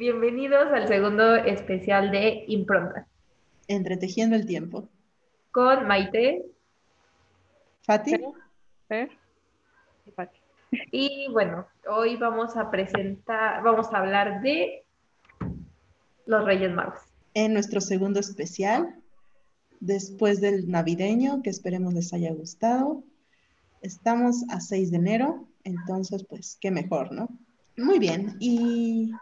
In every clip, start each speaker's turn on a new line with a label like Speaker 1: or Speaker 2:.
Speaker 1: bienvenidos al segundo especial de Impronta.
Speaker 2: Entretejiendo el tiempo.
Speaker 1: Con Maite.
Speaker 2: Fati.
Speaker 1: Y Fati. Y bueno, hoy vamos a presentar, vamos a hablar de los Reyes Magos.
Speaker 2: En nuestro segundo especial, después del navideño, que esperemos les haya gustado. Estamos a 6 de enero, entonces pues qué mejor, ¿no? Muy bien, y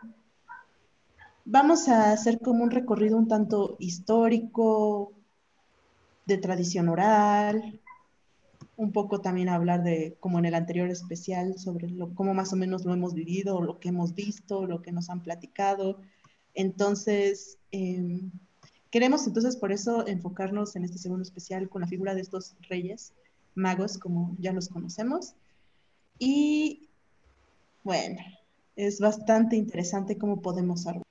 Speaker 2: vamos a hacer como un recorrido un tanto histórico, de tradición oral, un poco también hablar de, como en el anterior especial, sobre lo, cómo más o menos lo hemos vivido, lo que hemos visto, lo que nos han platicado. Entonces, em, queremos entonces por eso enfocarnos en este segundo especial con la figura de estos reyes magos, como ya los conocemos. Y bueno, es bastante interesante cómo podemos hablar.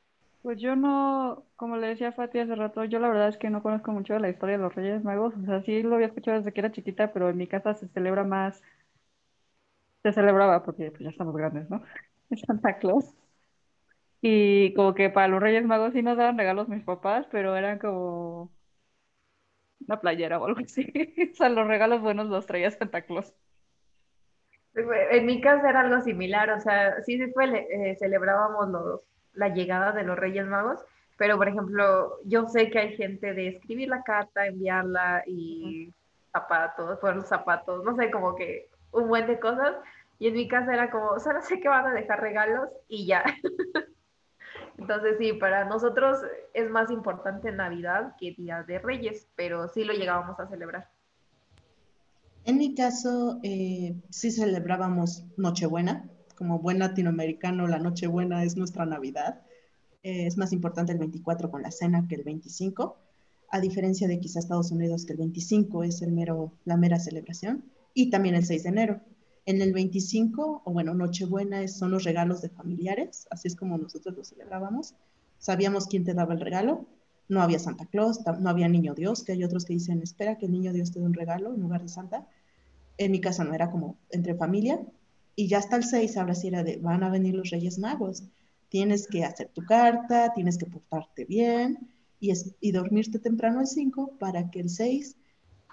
Speaker 3: Pues yo no, como le decía a Fati hace rato, yo la verdad es que no conozco mucho de la historia de los Reyes Magos. O sea, sí lo había escuchado desde que era chiquita, pero en mi casa se celebra más, se celebraba porque pues ya estamos grandes, ¿no? Santa Claus. Y como que para los Reyes Magos sí nos daban regalos mis papás, pero eran como una playera o algo así. O sea, los regalos buenos los traía Santa Claus.
Speaker 1: En mi casa era algo similar, o sea, sí, fue, eh, celebrábamos los la llegada de los Reyes Magos, pero por ejemplo, yo sé que hay gente de escribir la carta, enviarla y zapatos, poner los zapatos, no sé, como que un buen de cosas. Y en mi casa era como, solo sé que van a dejar regalos y ya. Entonces sí, para nosotros es más importante Navidad que Día de Reyes, pero sí lo llegábamos a celebrar.
Speaker 2: En mi caso, eh, sí celebrábamos Nochebuena, como buen latinoamericano, la Nochebuena es nuestra Navidad. Eh, es más importante el 24 con la cena que el 25, a diferencia de quizá Estados Unidos, que el 25 es el mero, la mera celebración, y también el 6 de enero. En el 25, o bueno, Nochebuena son los regalos de familiares, así es como nosotros lo celebrábamos. Sabíamos quién te daba el regalo, no había Santa Claus, no había Niño Dios, que hay otros que dicen, espera que el Niño Dios te dé un regalo en lugar de Santa. En mi casa no era como entre familia, y ya hasta el 6, ahora sí era de, van a venir los Reyes Magos. Tienes que hacer tu carta, tienes que portarte bien y, y dormirte temprano el 5 para que el 6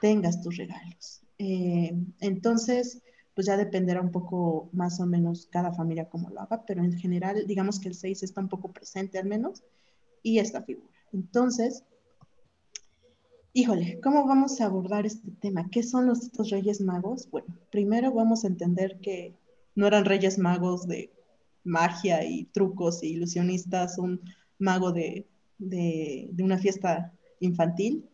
Speaker 2: tengas tus regalos. Eh, entonces, pues ya dependerá un poco más o menos cada familia cómo lo haga, pero en general, digamos que el 6 está un poco presente al menos y esta figura. Entonces, híjole, ¿cómo vamos a abordar este tema? ¿Qué son los, estos Reyes Magos? Bueno, primero vamos a entender que no eran reyes magos de magia y trucos e ilusionistas, un mago de, una fiesta infantil.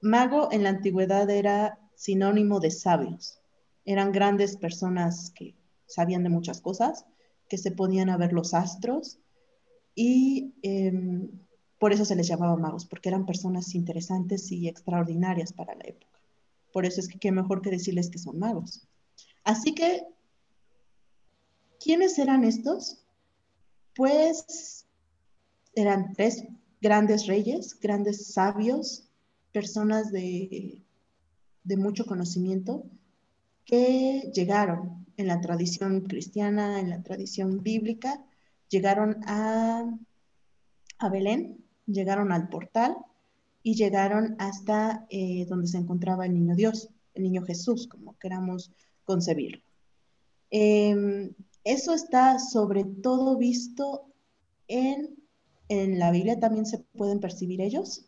Speaker 2: Mago en la antigüedad era sinónimo de sabios. Eran grandes personas que sabían de muchas cosas, que se podían a ver los astros y em, por eso se les llamaba magos, porque eran personas interesantes y extraordinarias para la época. Por eso es que qué mejor que decirles que son magos. Así que ¿Quiénes eran estos? Pues eran tres grandes reyes, grandes sabios, personas de, mucho conocimiento que llegaron en la tradición cristiana, en la tradición bíblica, llegaron a, a Belén, llegaron al portal y llegaron hasta eh, donde se encontraba el niño Dios, el niño Jesús, como queramos concebirlo. Em, eso está sobre todo visto en, en la Biblia, también se pueden percibir ellos.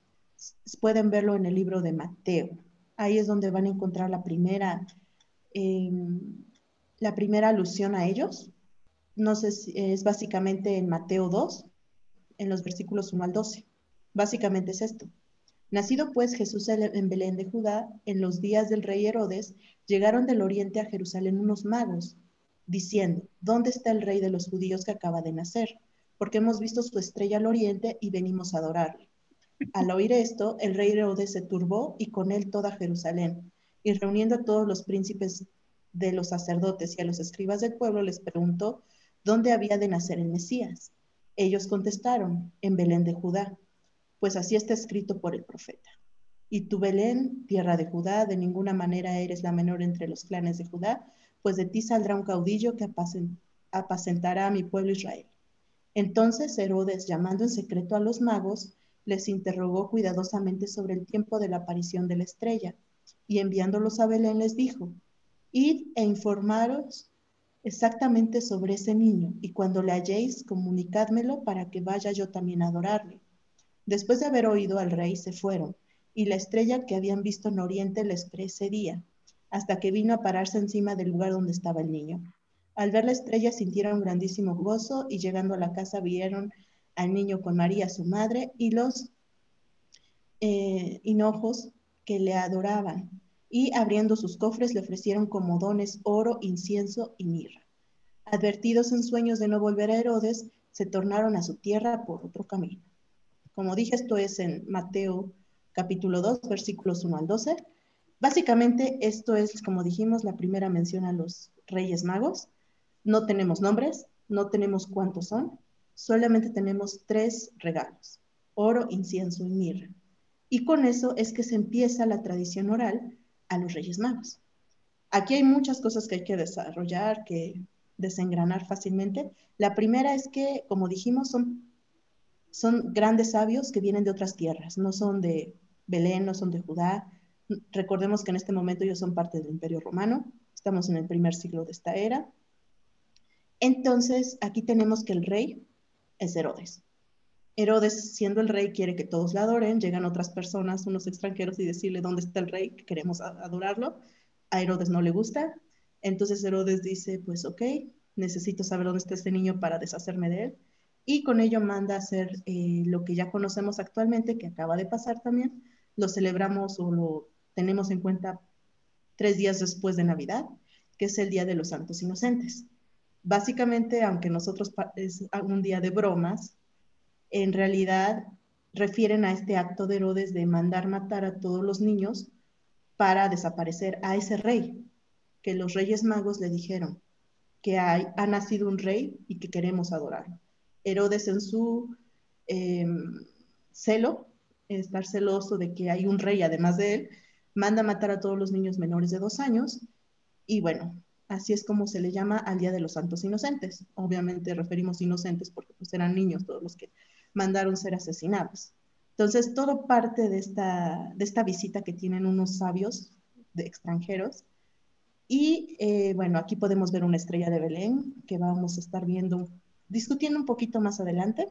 Speaker 2: Pueden verlo en el libro de Mateo. Ahí es donde van a encontrar la primera, em, la primera alusión a ellos. No sé si es básicamente en Mateo 2, en los versículos 1 al 12. Básicamente es esto. Nacido pues Jesús en Belén de Judá, en los días del rey Herodes, llegaron del oriente a Jerusalén unos magos diciendo, ¿dónde está el rey de los judíos que acaba de nacer? Porque hemos visto su estrella al oriente y venimos a adorarle. Al oír esto, el rey Herodes se turbó y con él toda Jerusalén. Y reuniendo a todos los príncipes de los sacerdotes y a los escribas del pueblo, les preguntó dónde había de nacer el Mesías. Ellos contestaron, en Belén de Judá, pues así está escrito por el profeta. Y tú, Belén, tierra de Judá, de ninguna manera eres la menor entre los clanes de Judá, pues de ti saldrá un caudillo que apacentará a mi pueblo Israel. Entonces Herodes, llamando en secreto a los magos, les interrogó cuidadosamente sobre el tiempo de la aparición de la estrella, y enviándolos a Belén les dijo, Id e informaros exactamente sobre ese niño, y cuando le halléis, comunicádmelo para que vaya yo también a adorarle. Después de haber oído al rey, se fueron, y la estrella que habían visto en oriente les precedía, hasta que vino a pararse encima del lugar donde estaba el niño. Al ver la estrella sintieron grandísimo gozo, y llegando a la casa vieron al niño con María, su madre, y los eh, hinojos que le adoraban y abriendo sus cofres le ofrecieron como dones oro, incienso y mirra. Advertidos en sueños de no volver a Herodes, se tornaron a su tierra por otro camino. Como dije, esto es en Mateo capítulo 2, versículos 1 al 12. Básicamente, esto es, como dijimos, la primera mención a los reyes magos. No tenemos nombres, no tenemos cuántos son, solamente tenemos tres regalos, oro, incienso y mirra. Y con eso es que se empieza la tradición oral a los Reyes Magos. Aquí hay muchas cosas que hay que desarrollar, que desengranar fácilmente. La primera es que, como dijimos, son, son grandes sabios que vienen de otras tierras, no son de Belén, no son de Judá. Recordemos que en este momento ellos son parte del Imperio Romano, estamos en el primer siglo de esta era. Entonces, aquí tenemos que el rey es Herodes. Herodes, siendo el rey, quiere que todos le adoren. Llegan otras personas, unos extranjeros, y decirle dónde está el rey, que queremos adorarlo. A Herodes no le gusta. Entonces Herodes dice, pues ok, necesito saber dónde está este niño para deshacerme de él. Y con ello manda a hacer eh, lo que ya conocemos actualmente, que acaba de pasar también. Lo celebramos o lo tenemos en cuenta tres días después de Navidad, que es el Día de los Santos Inocentes. Básicamente, aunque nosotros es un día de bromas, en realidad refieren a este acto de Herodes de mandar matar a todos los niños para desaparecer a ese rey, que los reyes magos le dijeron que hay, ha nacido un rey y que queremos adorarlo. Herodes en su em, celo, estar celoso de que hay un rey además de él, manda matar a todos los niños menores de dos años y bueno, así es como se le llama al Día de los Santos Inocentes. Obviamente referimos inocentes porque pues eran niños todos los que mandaron ser asesinados. Entonces, todo parte de esta, de esta visita que tienen unos sabios de extranjeros. Y eh, bueno, aquí podemos ver una estrella de Belén que vamos a estar viendo, discutiendo un poquito más adelante,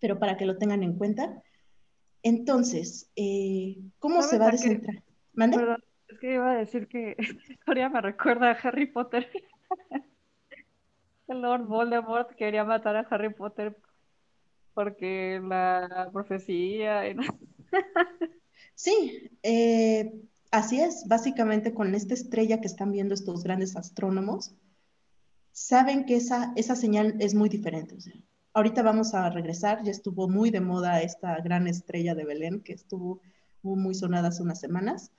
Speaker 2: pero para que lo tengan en cuenta. Entonces, eh, ¿cómo se va a descentrar?
Speaker 3: ¿Mande? es que iba a decir que esta historia me recuerda a Harry Potter. El Lord Voldemort quería matar a Harry Potter porque la profecía...
Speaker 2: sí, eh, así es. Básicamente con esta estrella que están viendo estos grandes astrónomos, saben que esa, esa señal es muy diferente. Ahorita vamos a regresar, ya estuvo muy de moda esta gran estrella de Belén que estuvo muy sonada hace unas semanas.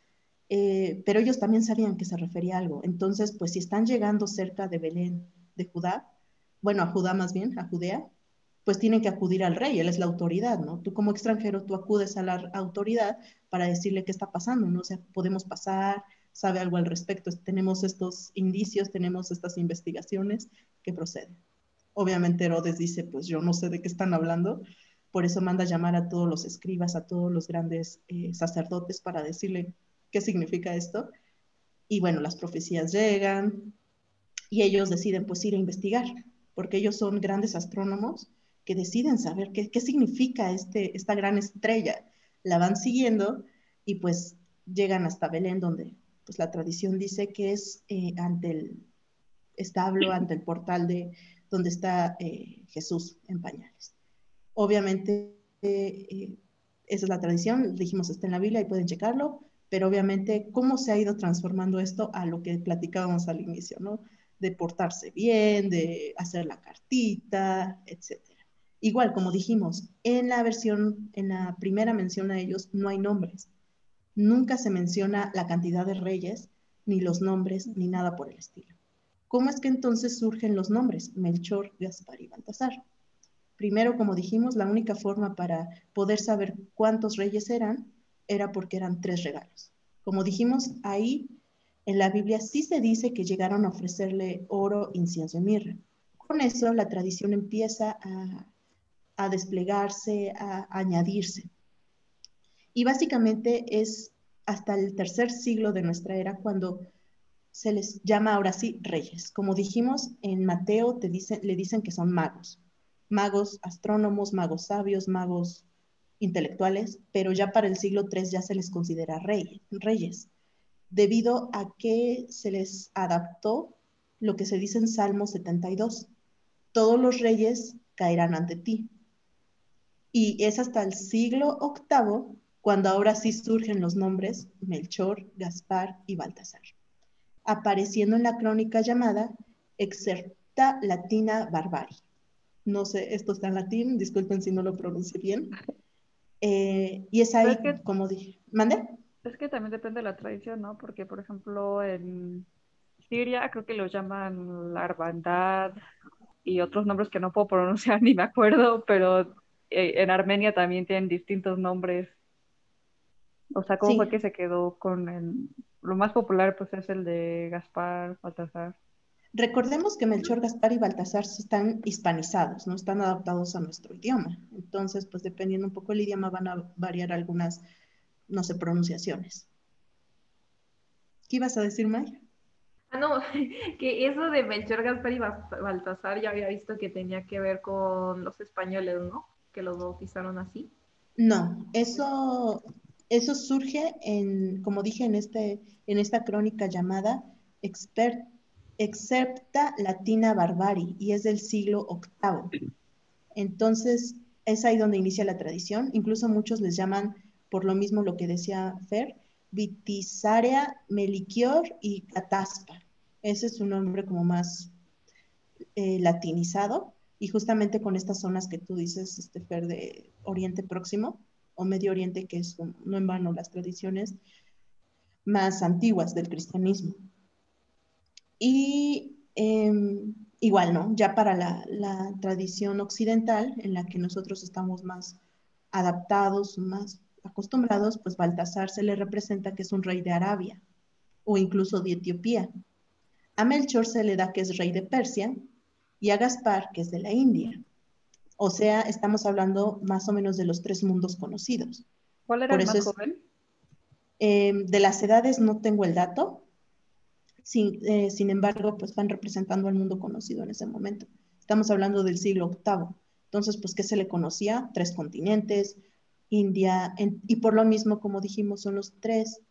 Speaker 2: Eh, pero ellos también sabían que se refería a algo. Entonces, pues si están llegando cerca de Belén, de Judá, bueno, a Judá más bien, a Judea, pues tienen que acudir al rey, él es la autoridad, ¿no? Tú como extranjero, tú acudes a la autoridad para decirle qué está pasando, ¿no? O sea, podemos pasar, sabe algo al respecto, tenemos estos indicios, tenemos estas investigaciones que proceden. Obviamente Herodes dice, pues yo no sé de qué están hablando, por eso manda llamar a todos los escribas, a todos los grandes eh, sacerdotes para decirle qué significa esto. Y bueno, las profecías llegan y ellos deciden pues ir a investigar, porque ellos son grandes astrónomos que deciden saber qué, qué significa este, esta gran estrella. La van siguiendo y pues llegan hasta Belén, donde pues la tradición dice que es eh, ante el establo, ante el portal de donde está eh, Jesús en pañales. Obviamente, eh, esa es la tradición, dijimos, está en la Biblia y pueden checarlo, pero obviamente, ¿cómo se ha ido transformando esto a lo que platicábamos al inicio, ¿no? De portarse bien, de hacer la cartita, etcétera. Igual, como dijimos, en la versión, en la primera mención a ellos no hay nombres. Nunca se menciona la cantidad de reyes, ni los nombres, ni nada por el estilo. ¿Cómo es que entonces surgen los nombres? Melchor, Gaspar y Baltasar. Primero, como dijimos, la única forma para poder saber cuántos reyes eran era porque eran tres regalos. Como dijimos, ahí en la Biblia sí se dice que llegaron a ofrecerle oro, incienso y mirra. con eso la tradición empieza a, a desplegarse, a, añadirse. Y básicamente es hasta el tercer siglo de nuestra era cuando se les llama ahora sí reyes. Como dijimos, en Mateo te le dicen que son magos. Magos astrónomos, magos sabios, magos intelectuales, pero ya para el siglo III ya se les considera reyes, debido a que se les adaptó lo que se dice en Salmo 72. Todos los reyes caerán ante ti. Y es hasta el siglo VIII cuando ahora sí surgen los nombres Melchor, Gaspar y Baltasar, apareciendo en la crónica llamada Excerpta Latina Barbari. No sé, esto está en latín, disculpen si no lo pronuncie bien. Eh, y es ahí, como dije, ¿mande?
Speaker 3: Es que también depende de la tradición, ¿no? Porque, por ejemplo, en Siria creo que lo llaman la hermandad y otros nombres que no puedo pronunciar ni me acuerdo, pero eh, en Armenia también tienen distintos nombres. O sea, ¿cómo fue que se quedó con el... Lo más popular pues es el de Gaspar, Baltasar.
Speaker 2: Recordemos que Melchor, Gaspar y Baltasar están hispanizados, no están adaptados a nuestro idioma. Entonces, pues dependiendo un poco del idioma van a variar algunas, no sé, pronunciaciones. ¿Qué ibas a decir, Maya?
Speaker 1: Ah, no, que eso de Melchor, Gaspar y Baltasar ya había visto que tenía que ver con los españoles, ¿no? que los bautizaron así?
Speaker 2: No, eso, eso surge en, como dije en, este, en esta crónica llamada Expert, Excepta Latina Barbari y es del siglo VIII. Entonces, es ahí donde inicia la tradición. Incluso muchos les llaman, por lo mismo lo que decía Fer, Vitisarea, Meliquior y Cataspa. Ese es un nombre como más eh, latinizado y justamente con estas zonas que tú dices, este Fer, de Oriente Próximo o Medio Oriente, que es no en vano las tradiciones más antiguas del cristianismo. Y em, igual, ¿no? Ya para la, la, tradición occidental, en la que nosotros estamos más adaptados, más acostumbrados, pues Baltasar se le representa que es un rey de Arabia o incluso de Etiopía. A Melchor se le da que es rey de Persia y a Gaspar, que es de la India. O sea, estamos hablando más o menos de los tres mundos conocidos.
Speaker 3: ¿Cuál era el más joven?
Speaker 2: Em, de las edades no tengo el dato, sin, eh, sin, embargo, pues van representando al mundo conocido en ese momento. Estamos hablando del siglo VIII. Entonces, pues, ¿qué se le conocía? Tres continentes, India, y por lo mismo, como dijimos, son los tres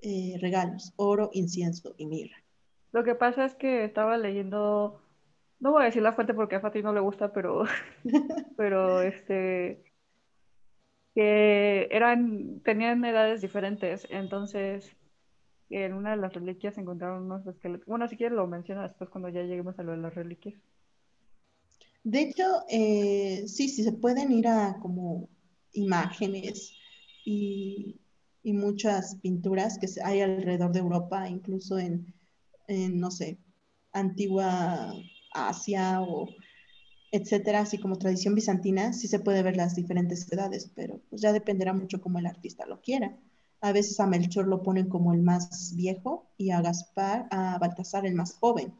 Speaker 2: eh, regalos, oro, incienso y mirra.
Speaker 3: Lo que pasa es que estaba leyendo no voy a decir la fuente porque a Fati no le gusta, pero, pero este, que eran, tenían edades diferentes, entonces en una de las reliquias encontraron unos esqueletos. Bueno, si quieres lo menciona después cuando ya lleguemos a lo de las reliquias.
Speaker 2: De hecho, eh, sí, sí, se pueden ir a como imágenes y, y, muchas pinturas que hay alrededor de Europa, incluso en, en no sé, antigua Asia o etcétera, así como tradición bizantina, sí se puede ver las diferentes edades, pero pues ya dependerá mucho como el artista lo quiera. A veces a Melchor lo ponen como el más viejo y a Gaspar, a Baltasar el más joven.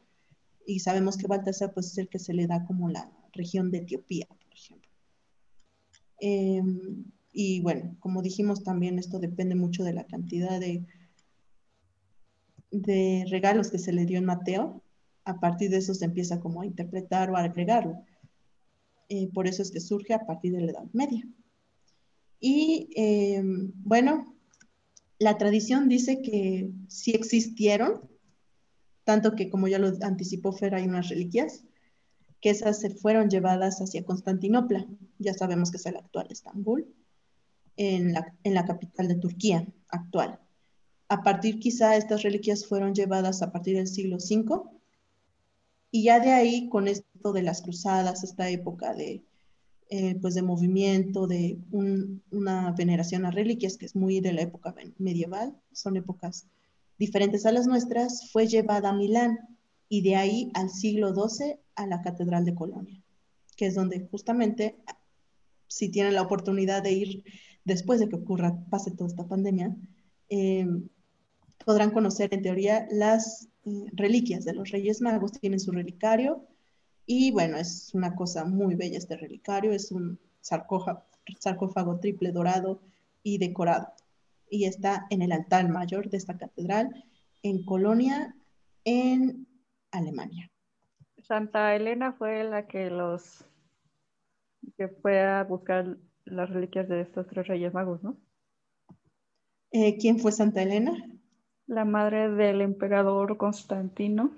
Speaker 2: Y sabemos que Baltasar pues es el que se le da como la región de Etiopía, por ejemplo. Em, y bueno, como dijimos también, esto depende mucho de la cantidad de, de regalos que se le dio en Mateo, a partir de eso se empieza como a interpretar o a agregarlo. Eh, por eso es que surge a partir de la Edad Media. Y eh, bueno, la tradición dice que sí existieron, tanto que como ya lo anticipó Fer, hay unas reliquias, que esas se fueron llevadas hacia Constantinopla, ya sabemos que es el actual Estambul, en la, en la capital de Turquía actual. A partir quizá estas reliquias fueron llevadas a partir del siglo V y ya de ahí, con esto de las cruzadas, esta época de, eh, pues de movimiento, de una veneración a reliquias, que es muy de la época medieval, son épocas diferentes a las nuestras, fue llevada a Milán y de ahí al siglo XII a la Catedral de Colonia, que es donde justamente, si tienen la oportunidad de ir después de que ocurra, pase toda esta pandemia, eh, podrán conocer en teoría las reliquias de los Reyes Magos, tienen su relicario Y bueno, es una cosa muy bella este relicario, es un sarcófago, sarcófago triple dorado y decorado. Y está en el altar mayor de esta catedral en Colonia, en Alemania.
Speaker 3: Santa Elena fue la que los que fue a buscar las reliquias de estos tres reyes magos, ¿no?
Speaker 2: Eh, ¿Quién fue Santa Elena?
Speaker 3: La madre del emperador Constantino.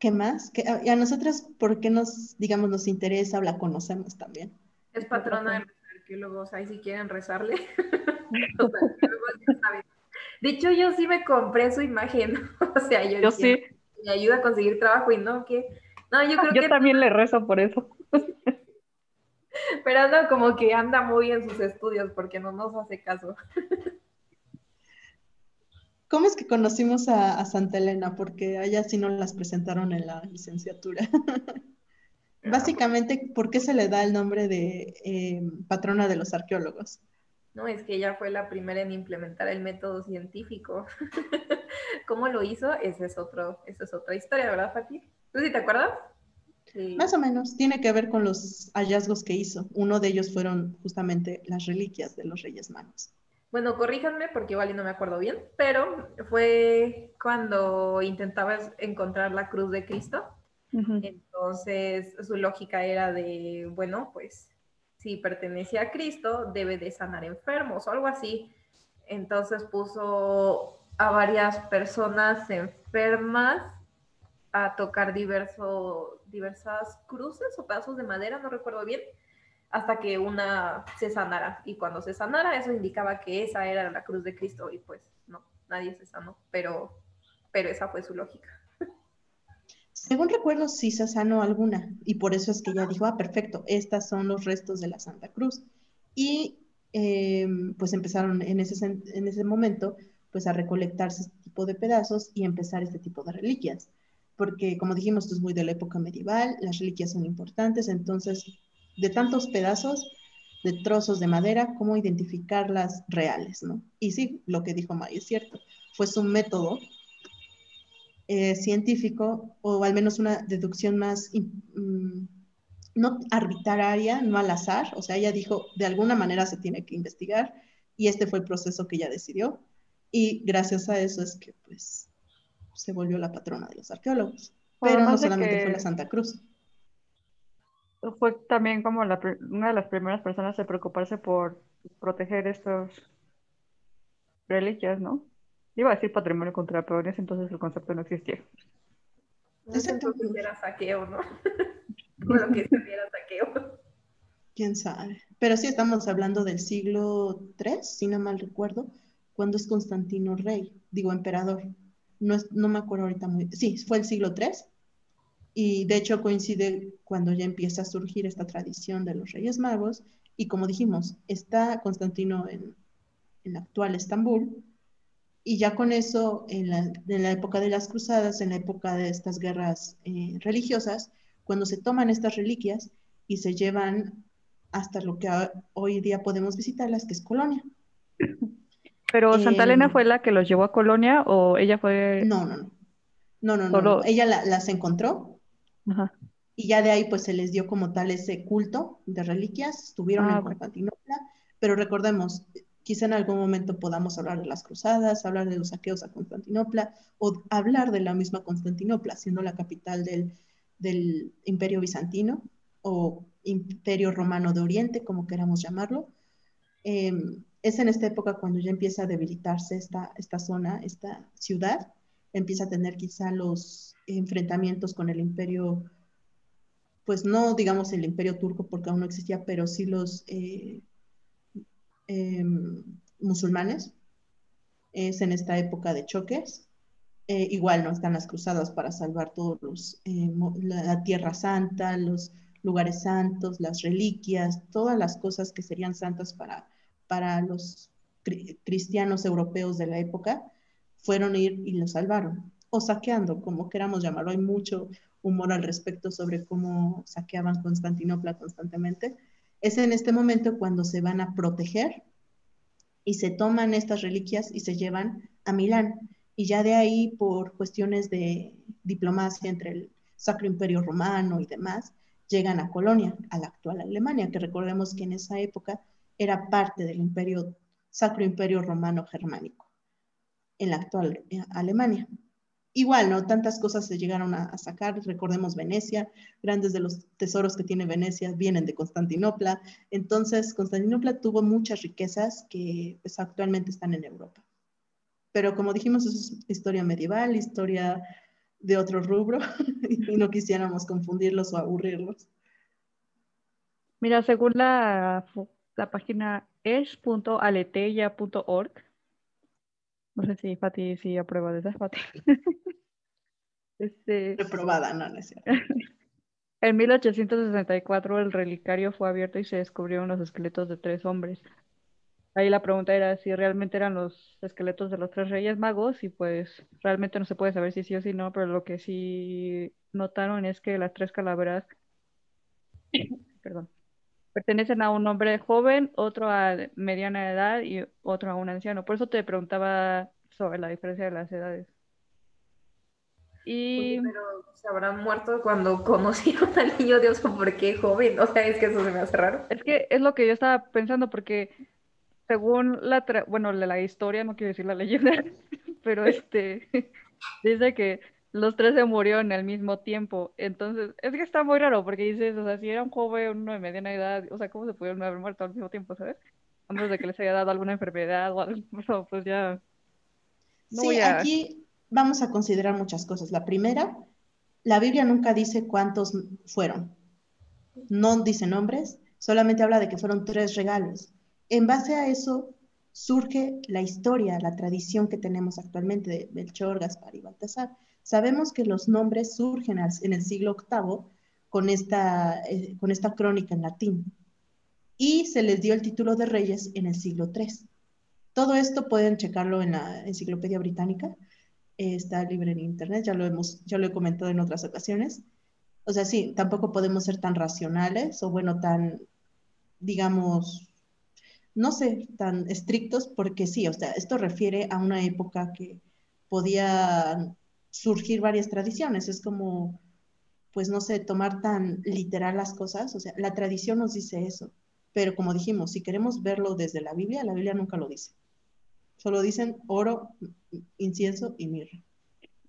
Speaker 2: ¿Qué más? ¿Y a nosotras por qué nos, digamos, nos interesa o la conocemos también?
Speaker 1: Es patrona de los arqueólogos, ahí si quieren rezarle. de hecho, yo sí me compré su imagen. o sea, yo,
Speaker 3: yo sí.
Speaker 1: Me ayuda a conseguir trabajo y no, que... No, yo creo
Speaker 3: yo también le rezo por eso.
Speaker 1: Pero no, como que anda muy en sus estudios porque no nos hace caso.
Speaker 2: ¿Cómo es que conocimos a, Santa Elena? Porque allá sí no las presentaron en la licenciatura. Básicamente, ¿por qué se le da el nombre de eh, patrona de los arqueólogos?
Speaker 1: No, es que ella fue la primera en implementar el método científico. ¿Cómo lo hizo? Esa es, otro, esa es otra historia, ¿verdad, Fati? ¿Tú sí te acuerdas?
Speaker 2: Más o menos, tiene que ver con los hallazgos que hizo. Uno de ellos fueron justamente las reliquias de los Reyes Magos.
Speaker 1: Bueno, corríjanme porque igual no me acuerdo bien, pero fue cuando intentaba encontrar la cruz de Cristo. Entonces, su lógica era de, bueno, pues si pertenece a Cristo, debe de sanar enfermos o algo así. Entonces puso a varias personas enfermas a tocar diverso, diversas cruces o pedazos de madera, no recuerdo bien, hasta que una se sanara. Y cuando se sanara, eso indicaba que esa era la cruz de Cristo y pues no, nadie se sanó, pero, pero esa fue su lógica.
Speaker 2: Según recuerdo, sí se sanó alguna y por eso es que ella dijo, ah, perfecto, estas son los restos de la Santa Cruz. Y em, pues empezaron en ese, en ese momento pues a recolectarse este tipo de pedazos y empezar este tipo de reliquias porque como dijimos, esto es muy de la época medieval, las reliquias son importantes, entonces, de tantos pedazos, de trozos de madera, cómo identificarlas reales, ¿no? Y sí, lo que dijo May es cierto, fue su método eh, científico, o al menos una deducción más, mm, no arbitraria, no al azar, o sea, ella dijo, de alguna manera se tiene que investigar, y este fue el proceso que ella decidió, y gracias a eso es que, pues, se volvió la patrona de los arqueólogos. Pero no solamente fue la Santa Cruz.
Speaker 3: Fue también como una de las primeras personas en preocuparse por proteger estos reliquias, ¿no? Iba a decir patrimonio contra peones, entonces el concepto no existía.
Speaker 1: No era saqueo, ¿no? Con lo que se era saqueo.
Speaker 2: Quién sabe. Pero sí estamos hablando del siglo III, si no mal recuerdo, cuando es Constantino rey, digo emperador no, me acuerdo ahorita muy, sí, fue el siglo III, y de hecho coincide cuando ya empieza a surgir esta tradición de los Reyes Magos, y como dijimos, está Constantino en, en actual Estambul, y ya con eso, en la, época de las cruzadas, en la época de estas guerras eh, religiosas, cuando se toman estas reliquias y se llevan hasta lo que hoy día podemos visitarlas, que es Colonia.
Speaker 3: ¿Pero Santa Elena em, fue la que los llevó a Colonia o ella fue...?
Speaker 2: No, no, no. No, no, no. Ella las encontró y ya de ahí pues se les dio como tal ese culto de reliquias. Estuvieron ah, en Constantinopla, pero recordemos, quizá en algún momento podamos hablar de las cruzadas, hablar de los saqueos a Constantinopla o hablar de la misma Constantinopla, siendo la capital del, del Imperio Bizantino o Imperio Romano de Oriente, como queramos llamarlo. Eh, es en esta época cuando ya empieza a debilitarse esta, esta zona, esta ciudad, empieza a tener quizá los enfrentamientos con el imperio, pues no digamos el imperio turco porque aún no existía, pero sí los eh, em, musulmanes. Es en esta época de choques. Eh, igual no están las cruzadas para salvar todos los, eh, la Tierra Santa, los lugares santos, las reliquias, todas las cosas que serían santas para para los cristianos europeos de la época, fueron ir y lo salvaron, o saqueando, como queramos llamarlo. Hay mucho humor al respecto sobre cómo saqueaban Constantinopla constantemente. Es en este momento cuando se van a proteger y se toman estas reliquias y se llevan a Milán. Y ya de ahí, por cuestiones de diplomacia entre el Sacro Imperio Romano y demás, llegan a Colonia, a la actual Alemania, que recordemos que en esa época era parte del imperio, Sacro Imperio Romano Germánico, en la actual eh, Alemania. Igual, ¿no? Tantas cosas se llegaron a, sacar, recordemos Venecia, grandes de los tesoros que tiene Venecia vienen de Constantinopla, entonces Constantinopla tuvo muchas riquezas que pues, actualmente están en Europa. Pero como dijimos, eso es historia medieval, historia de otro rubro, y no quisiéramos confundirlos o aburrirlos.
Speaker 3: Mira, según la, página es.aleteya.org, no sé si Fati sí aprueba de esa, Fati.
Speaker 2: este, Reprobada, no, no es cierto.
Speaker 3: En 1864 el relicario fue abierto y se descubrieron los esqueletos de tres hombres. Ahí la pregunta era si realmente eran los esqueletos de los tres reyes magos y pues realmente no se puede saber si sí o si no, pero lo que sí notaron es que las tres calaveras, perdón, pertenecen a un hombre joven, otro a mediana edad y otro a un anciano. Por eso te preguntaba sobre la diferencia de las edades.
Speaker 1: Y... pero se habrán muerto cuando conocieron al niño Dios por qué joven. O sea, es que eso se me hace raro.
Speaker 3: Es que es lo que yo estaba pensando porque según la, bueno, la historia, no quiero decir la leyenda, pero este, dice que los tres se murieron al mismo tiempo. Entonces, es que está muy raro porque dices, o sea, si era un joven, uno de mediana edad, o sea, ¿cómo se pudieron haber muerto al mismo tiempo, sabes? A menos de que les haya dado alguna enfermedad o algo, pues ya.
Speaker 2: sí, aquí vamos a considerar muchas cosas. La primera, la Biblia nunca dice cuántos fueron. No dice nombres, solamente habla de que fueron tres regalos. En base a eso surge la historia, la tradición que tenemos actualmente de Melchor, Gaspar y Baltasar. Sabemos que los nombres surgen en el siglo VIII con esta, eh, con esta crónica en latín y se les dio el título de reyes en el siglo III. Todo esto pueden checarlo en la Enciclopedia Británica, está libre en internet, ya lo, hemos, ya lo he comentado en otras ocasiones. O sea, sí, tampoco podemos ser tan racionales o bueno, tan, digamos, no sé, tan estrictos porque sí, o sea, esto refiere a una época que podía surgir varias tradiciones. Es como, pues no sé, tomar tan literal las cosas. O sea, la tradición nos dice eso. Pero como dijimos, si queremos verlo desde la Biblia, la Biblia nunca lo dice. Solo dicen oro, incienso y mirra.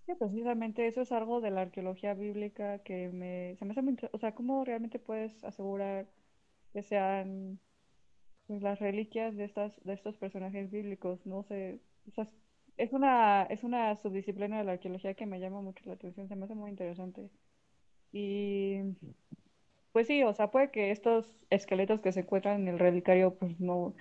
Speaker 3: Sí, precisamente eso es algo de la arqueología bíblica que me, se me hace muy O sea, ¿cómo realmente puedes asegurar que sean pues, las reliquias de, estas, de estos personajes bíblicos? No sé, o sea, es una, es una subdisciplina de la arqueología que me llama mucho la atención, se me hace muy interesante. Y pues sí, o sea, puede que estos esqueletos que se encuentran en el relicario, pues no,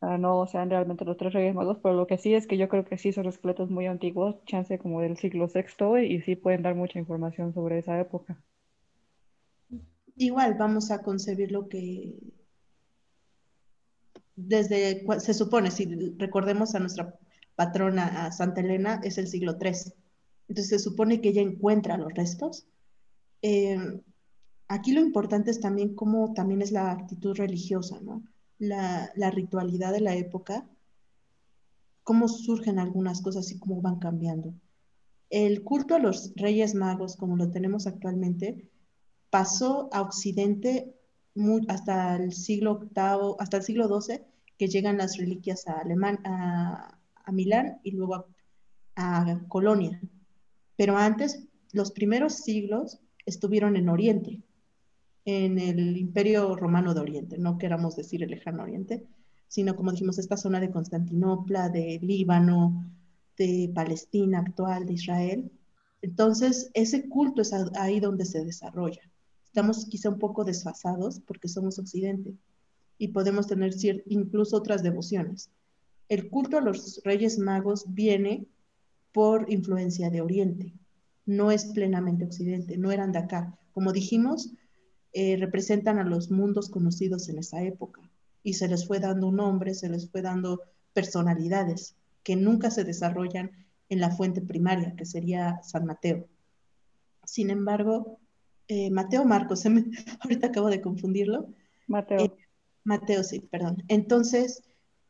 Speaker 3: no sean realmente los tres reyes magos, pero lo que sí es que yo creo que sí son esqueletos muy antiguos, chance como del siglo VI, y sí pueden dar mucha información sobre esa época.
Speaker 2: Igual vamos a concebir lo que desde, se supone, si recordemos a nuestra patrona a Santa Elena es el siglo III. Entonces se supone que ella encuentra los restos. Em, aquí lo importante es también cómo también es la actitud religiosa. La, ritualidad de la época, cómo surgen algunas cosas y cómo van cambiando. El culto a los reyes magos, como lo tenemos actualmente, pasó a Occidente hasta el siglo VIII, hasta el siglo XII, que llegan las reliquias a, Alemania, a, a Milán y luego a, Colonia. Pero antes, los primeros siglos estuvieron en Oriente, en el Imperio Romano de Oriente, no queramos decir el lejano Oriente, sino como dijimos, esta zona de Constantinopla, de Líbano, de Palestina actual, de Israel. Entonces, ese culto es ahí donde se desarrolla. Estamos quizá un poco desfasados porque somos Occidente y podemos tener incluso otras devociones. El culto a los reyes magos viene por influencia de Oriente, no es plenamente Occidente, no eran de acá. Como dijimos, eh, representan a los mundos conocidos en esa época y se les fue dando un nombre, se les fue dando personalidades que nunca se desarrollan en la fuente primaria, que sería San Mateo. Sin embargo, eh, Mateo Marcos, ahorita acabo de confundirlo.
Speaker 3: Mateo.
Speaker 2: Eh, Mateo, sí, perdón. Entonces,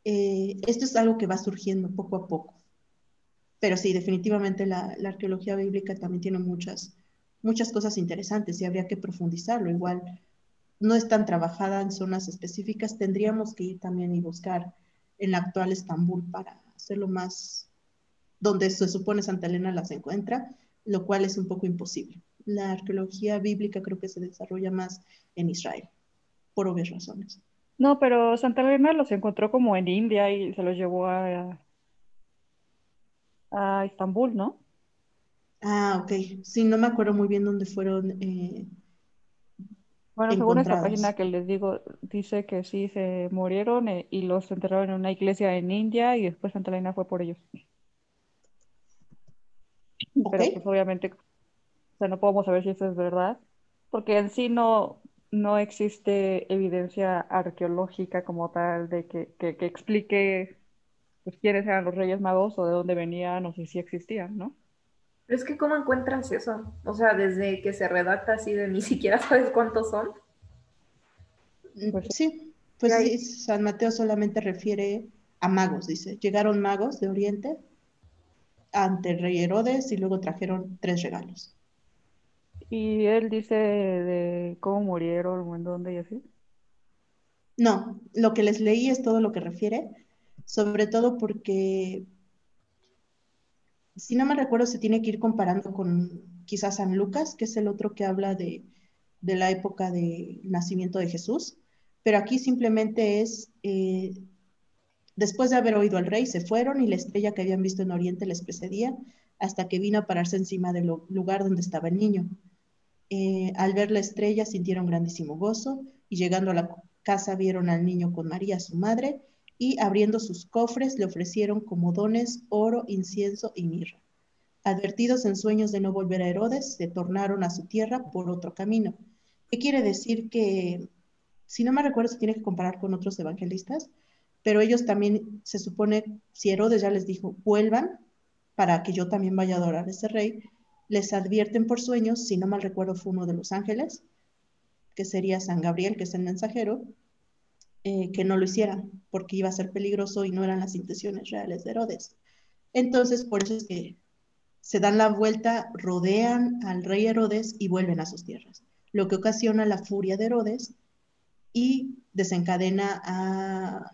Speaker 2: eh, esto es algo que va surgiendo poco a poco. Pero sí, definitivamente la, arqueología bíblica también tiene muchas, muchas cosas interesantes y habría que profundizarlo. Igual no es tan trabajada en zonas específicas, tendríamos que ir también y buscar en la actual Estambul para hacerlo más donde se supone Santa Elena las encuentra, lo cual es un poco imposible. La arqueología bíblica creo que se desarrolla más en Israel, por obvias razones.
Speaker 3: No, pero Santa Elena los encontró como en India y se los llevó a, a Estambul, ¿no?
Speaker 2: Ah, ok. Sí, no me acuerdo muy bien dónde fueron eh,
Speaker 3: bueno, según esta página que les digo, dice que sí se murieron eh, y los enterraron en una iglesia en India y después Santa Elena fue por ellos. Pero pues obviamente, o sea, no podemos saber si eso es verdad, porque en sí no, no existe evidencia arqueológica como tal de que, que, que explique pues, quiénes eran los Reyes Magos o de dónde venían o si sí existían, ¿no?
Speaker 1: Pero es que ¿cómo encuentras eso? O sea, desde que se redacta así de ni siquiera sabes cuántos son.
Speaker 2: Mm, pues sí, pues sí, San Mateo solamente refiere a magos, dice. Llegaron magos de Oriente ante el rey Herodes y luego trajeron tres regalos.
Speaker 3: ¿Y él dice de cómo murieron o en dónde y así?
Speaker 2: No, lo que les leí es todo lo que refiere, sobre todo porque si no me recuerdo, se tiene que ir comparando con quizás San Lucas, que es el otro que habla de, la época del nacimiento de Jesús, pero aquí simplemente es, eh, después de haber oído al rey, se fueron y la estrella que habían visto en Oriente les precedía hasta que vino a pararse encima del lugar donde estaba el niño. Eh, al ver la estrella sintieron grandísimo gozo y llegando a la casa vieron al niño con María, su madre, y abriendo sus cofres le ofrecieron como dones oro, incienso y mirra. Advertidos en sueños de no volver a Herodes, se tornaron a su tierra por otro camino. ¿Qué quiere decir que, si no me recuerdo, se tiene que comparar con otros evangelistas, pero ellos también, se supone, si Herodes ya les dijo, vuelvan para que yo también vaya a adorar a ese rey, les advierten por sueños, si no mal recuerdo fue uno de los ángeles, que sería San Gabriel, que es el mensajero, eh, que no lo hicieran, porque iba a ser peligroso y no eran las intenciones reales de Herodes. Entonces, por eso es que se dan la vuelta, rodean al rey Herodes y vuelven a sus tierras, lo que ocasiona la furia de Herodes y desencadena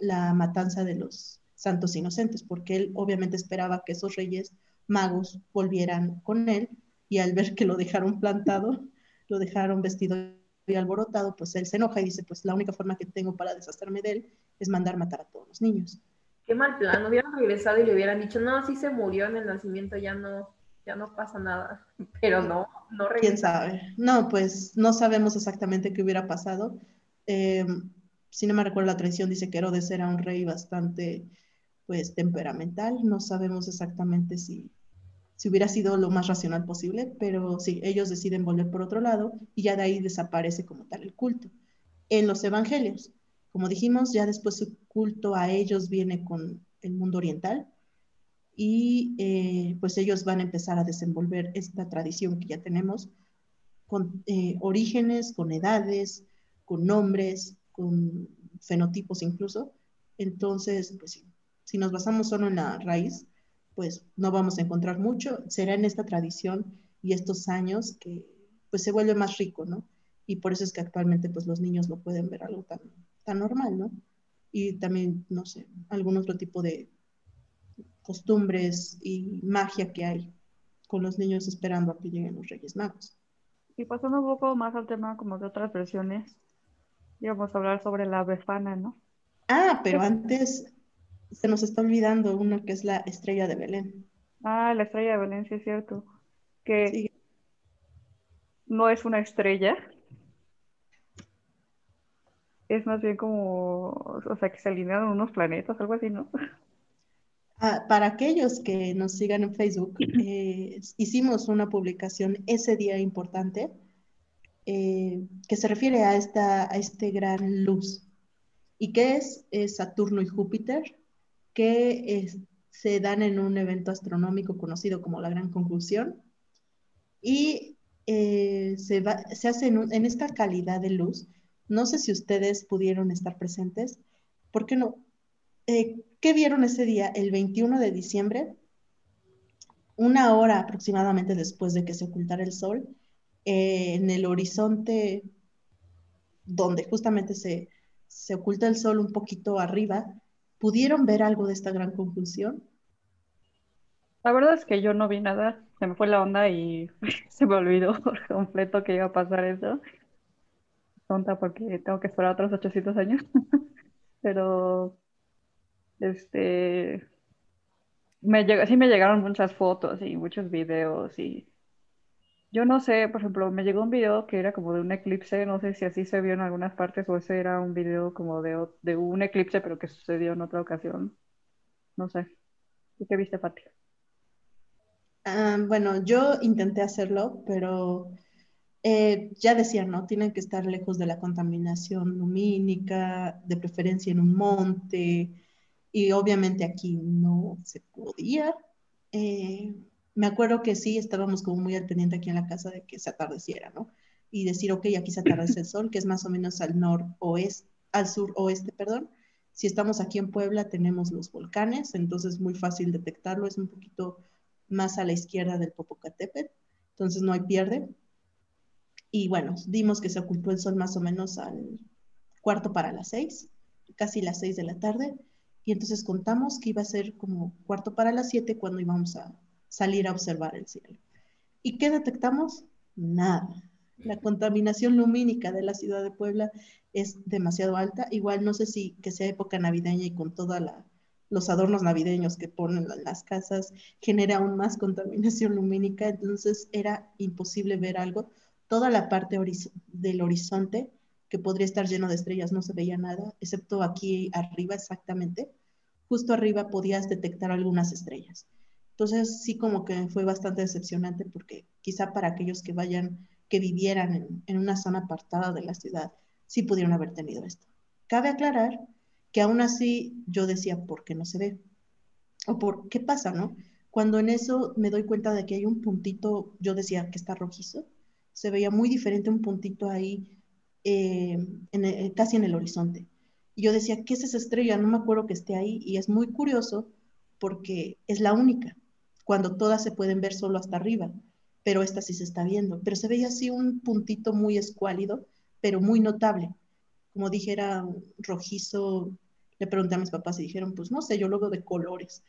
Speaker 2: la matanza de los santos inocentes, porque él obviamente esperaba que esos reyes magos volvieran con él y al ver que lo dejaron plantado, lo dejaron vestido y alborotado, pues él se enoja y dice, pues la única forma que tengo para deshacerme de él es mandar matar a todos los niños.
Speaker 1: Qué mal plan, hubieran regresado y le hubieran dicho, no, sí se murió en el nacimiento, ya no, ya no pasa nada. Pero no, no regresó.
Speaker 2: ¿Quién sabe? No, pues no sabemos exactamente qué hubiera pasado. Eh, si no me recuerdo la tradición, dice que Herodes era un rey bastante, pues, temperamental. No sabemos exactamente si, si hubiera sido lo más racional posible, pero sí, ellos deciden volver por otro lado y ya de ahí desaparece como tal el culto. En los evangelios, como dijimos, ya después su culto a ellos viene con el mundo oriental y eh, pues ellos van a empezar a desenvolver esta tradición que ya tenemos con eh, orígenes, con edades, con nombres, con fenotipos incluso. Entonces, pues si nos basamos solo en la raíz, pues no vamos a encontrar mucho. Será en esta tradición y estos años que pues se vuelve más rico, ¿no? Y por eso es que actualmente pues los niños no pueden ver algo tan, tan normal, ¿no? Y también, no sé, algún otro tipo de costumbres y magia que hay con los niños esperando a que lleguen los Reyes Magos.
Speaker 3: Y pasando un poco más al tema como de otras versiones, íbamos a hablar sobre la befana, ¿no?
Speaker 2: Ah, pero antes se nos está olvidando uno que es la estrella de Belén.
Speaker 3: Ah, la estrella de Belén, sí es cierto. Que no es una estrella. Es más bien como, o sea, que se alinearon unos planetas, algo así, ¿no?
Speaker 2: Ah, para aquellos que nos sigan en Facebook, eh, hicimos una publicación ese día importante eh, que se refiere a, esta, a este gran luz. ¿Y qué es? es Saturno y Júpiter que se dan en un evento astronómico conocido como la Gran Conclusión y eh, se, se, hace en, esta calidad de luz. No sé si ustedes pudieron estar presentes. ¿Por qué no? Eh, ¿Qué vieron ese día, el 21 de diciembre? Una hora aproximadamente después de que se ocultara el sol, eh, en el horizonte donde justamente se, se oculta el sol un poquito arriba, ¿pudieron ver algo de esta gran conjunción?
Speaker 3: La verdad es que yo no vi nada, se me fue la onda y se me olvidó por completo que iba a pasar eso. Tonta porque tengo que esperar otros 800 años. Pero, este, sí me llegaron muchas fotos y muchos videos y yo no sé, por ejemplo, me llegó un video que era como de un eclipse, no sé si así se vio en algunas partes o ese era un video como de, de un eclipse pero que sucedió en otra ocasión. No sé. ¿Y qué viste, Pati?
Speaker 2: Ah, bueno, yo intenté hacerlo, pero eh, ya decía, ¿no? Tienen que estar lejos de la contaminación lumínica, de preferencia en un monte, y obviamente aquí no se podía. Eh, me acuerdo que sí, estábamos como muy al pendiente aquí en la casa de que se atardeciera, ¿no? Y decir, ok, aquí se atardece el sol, que es más o menos al noroeste, al suroeste, perdón. Si estamos aquí en Puebla, tenemos los volcanes, entonces es muy fácil detectarlo, es un poquito más a la izquierda del Popocatépetl, entonces no hay pierde. Y bueno, dimos que se ocultó el sol más o menos al cuarto para las seis, casi las seis de la tarde, y entonces contamos que iba a ser como cuarto para las siete cuando íbamos a salir a observar el cielo. ¿Y qué detectamos? Nada. La contaminación lumínica de la ciudad de Puebla es demasiado alta. Igual no sé si que sea época navideña y con toda la los adornos navideños que ponen en las casas genera aún más contaminación lumínica, entonces era imposible ver algo. Toda la parte horiz del horizonte, que podría estar lleno de estrellas, no se veía nada, excepto aquí arriba exactamente. Justo arriba podías detectar algunas estrellas. Entonces sí como que fue bastante decepcionante porque quizá para aquellos que vayan, que vivieran en, en una zona apartada de la ciudad, sí pudieron haber tenido esto. Cabe aclarar que aún así yo decía, ¿por qué no se ve? O por qué pasa, ¿no? Cuando en eso me doy cuenta de que hay un puntito, yo decía que está rojizo, se veía muy diferente un puntito ahí, eh, en el, casi en el horizonte. Y yo decía, ¿qué es esa estrella? No me acuerdo que esté ahí. Y es muy curioso porque es la única, cuando todas se pueden ver solo hasta arriba, pero esta sí se está viendo. Pero se veía así un puntito muy escuálido, pero muy notable. Como dije, era rojizo, le pregunté a mis papás y dijeron, pues no sé, yo luego de colores.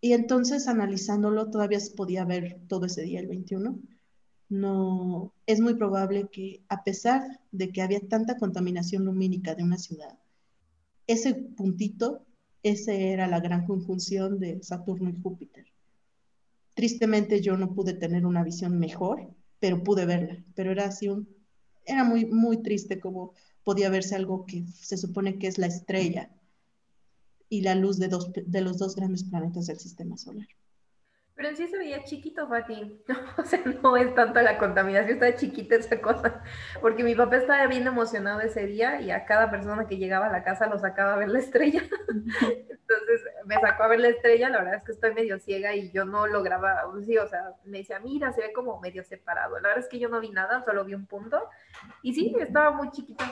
Speaker 2: Y entonces analizándolo, todavía se podía ver todo ese día, el 21. No, es muy probable que a pesar de que había tanta contaminación lumínica de una ciudad, ese puntito, ese era la gran conjunción de Saturno y Júpiter. Tristemente yo no pude tener una visión mejor, pero pude verla. Pero era así un, era muy, muy triste como podía verse algo que se supone que es la estrella y la luz de, dos, de los dos grandes planetas del sistema solar.
Speaker 1: Pero en sí se veía chiquito, Fati. O sea, no es tanto la contaminación, está chiquita esa cosa. Porque mi papá estaba bien emocionado ese día y a cada persona que llegaba a la casa lo sacaba a ver la estrella. Entonces me sacó a ver la estrella. La verdad es que estoy medio ciega y yo no lograba, sí, o sea, me decía, mira, se ve como medio separado. La verdad es que yo no vi nada, solo vi un punto. Y sí, estaba muy chiquito.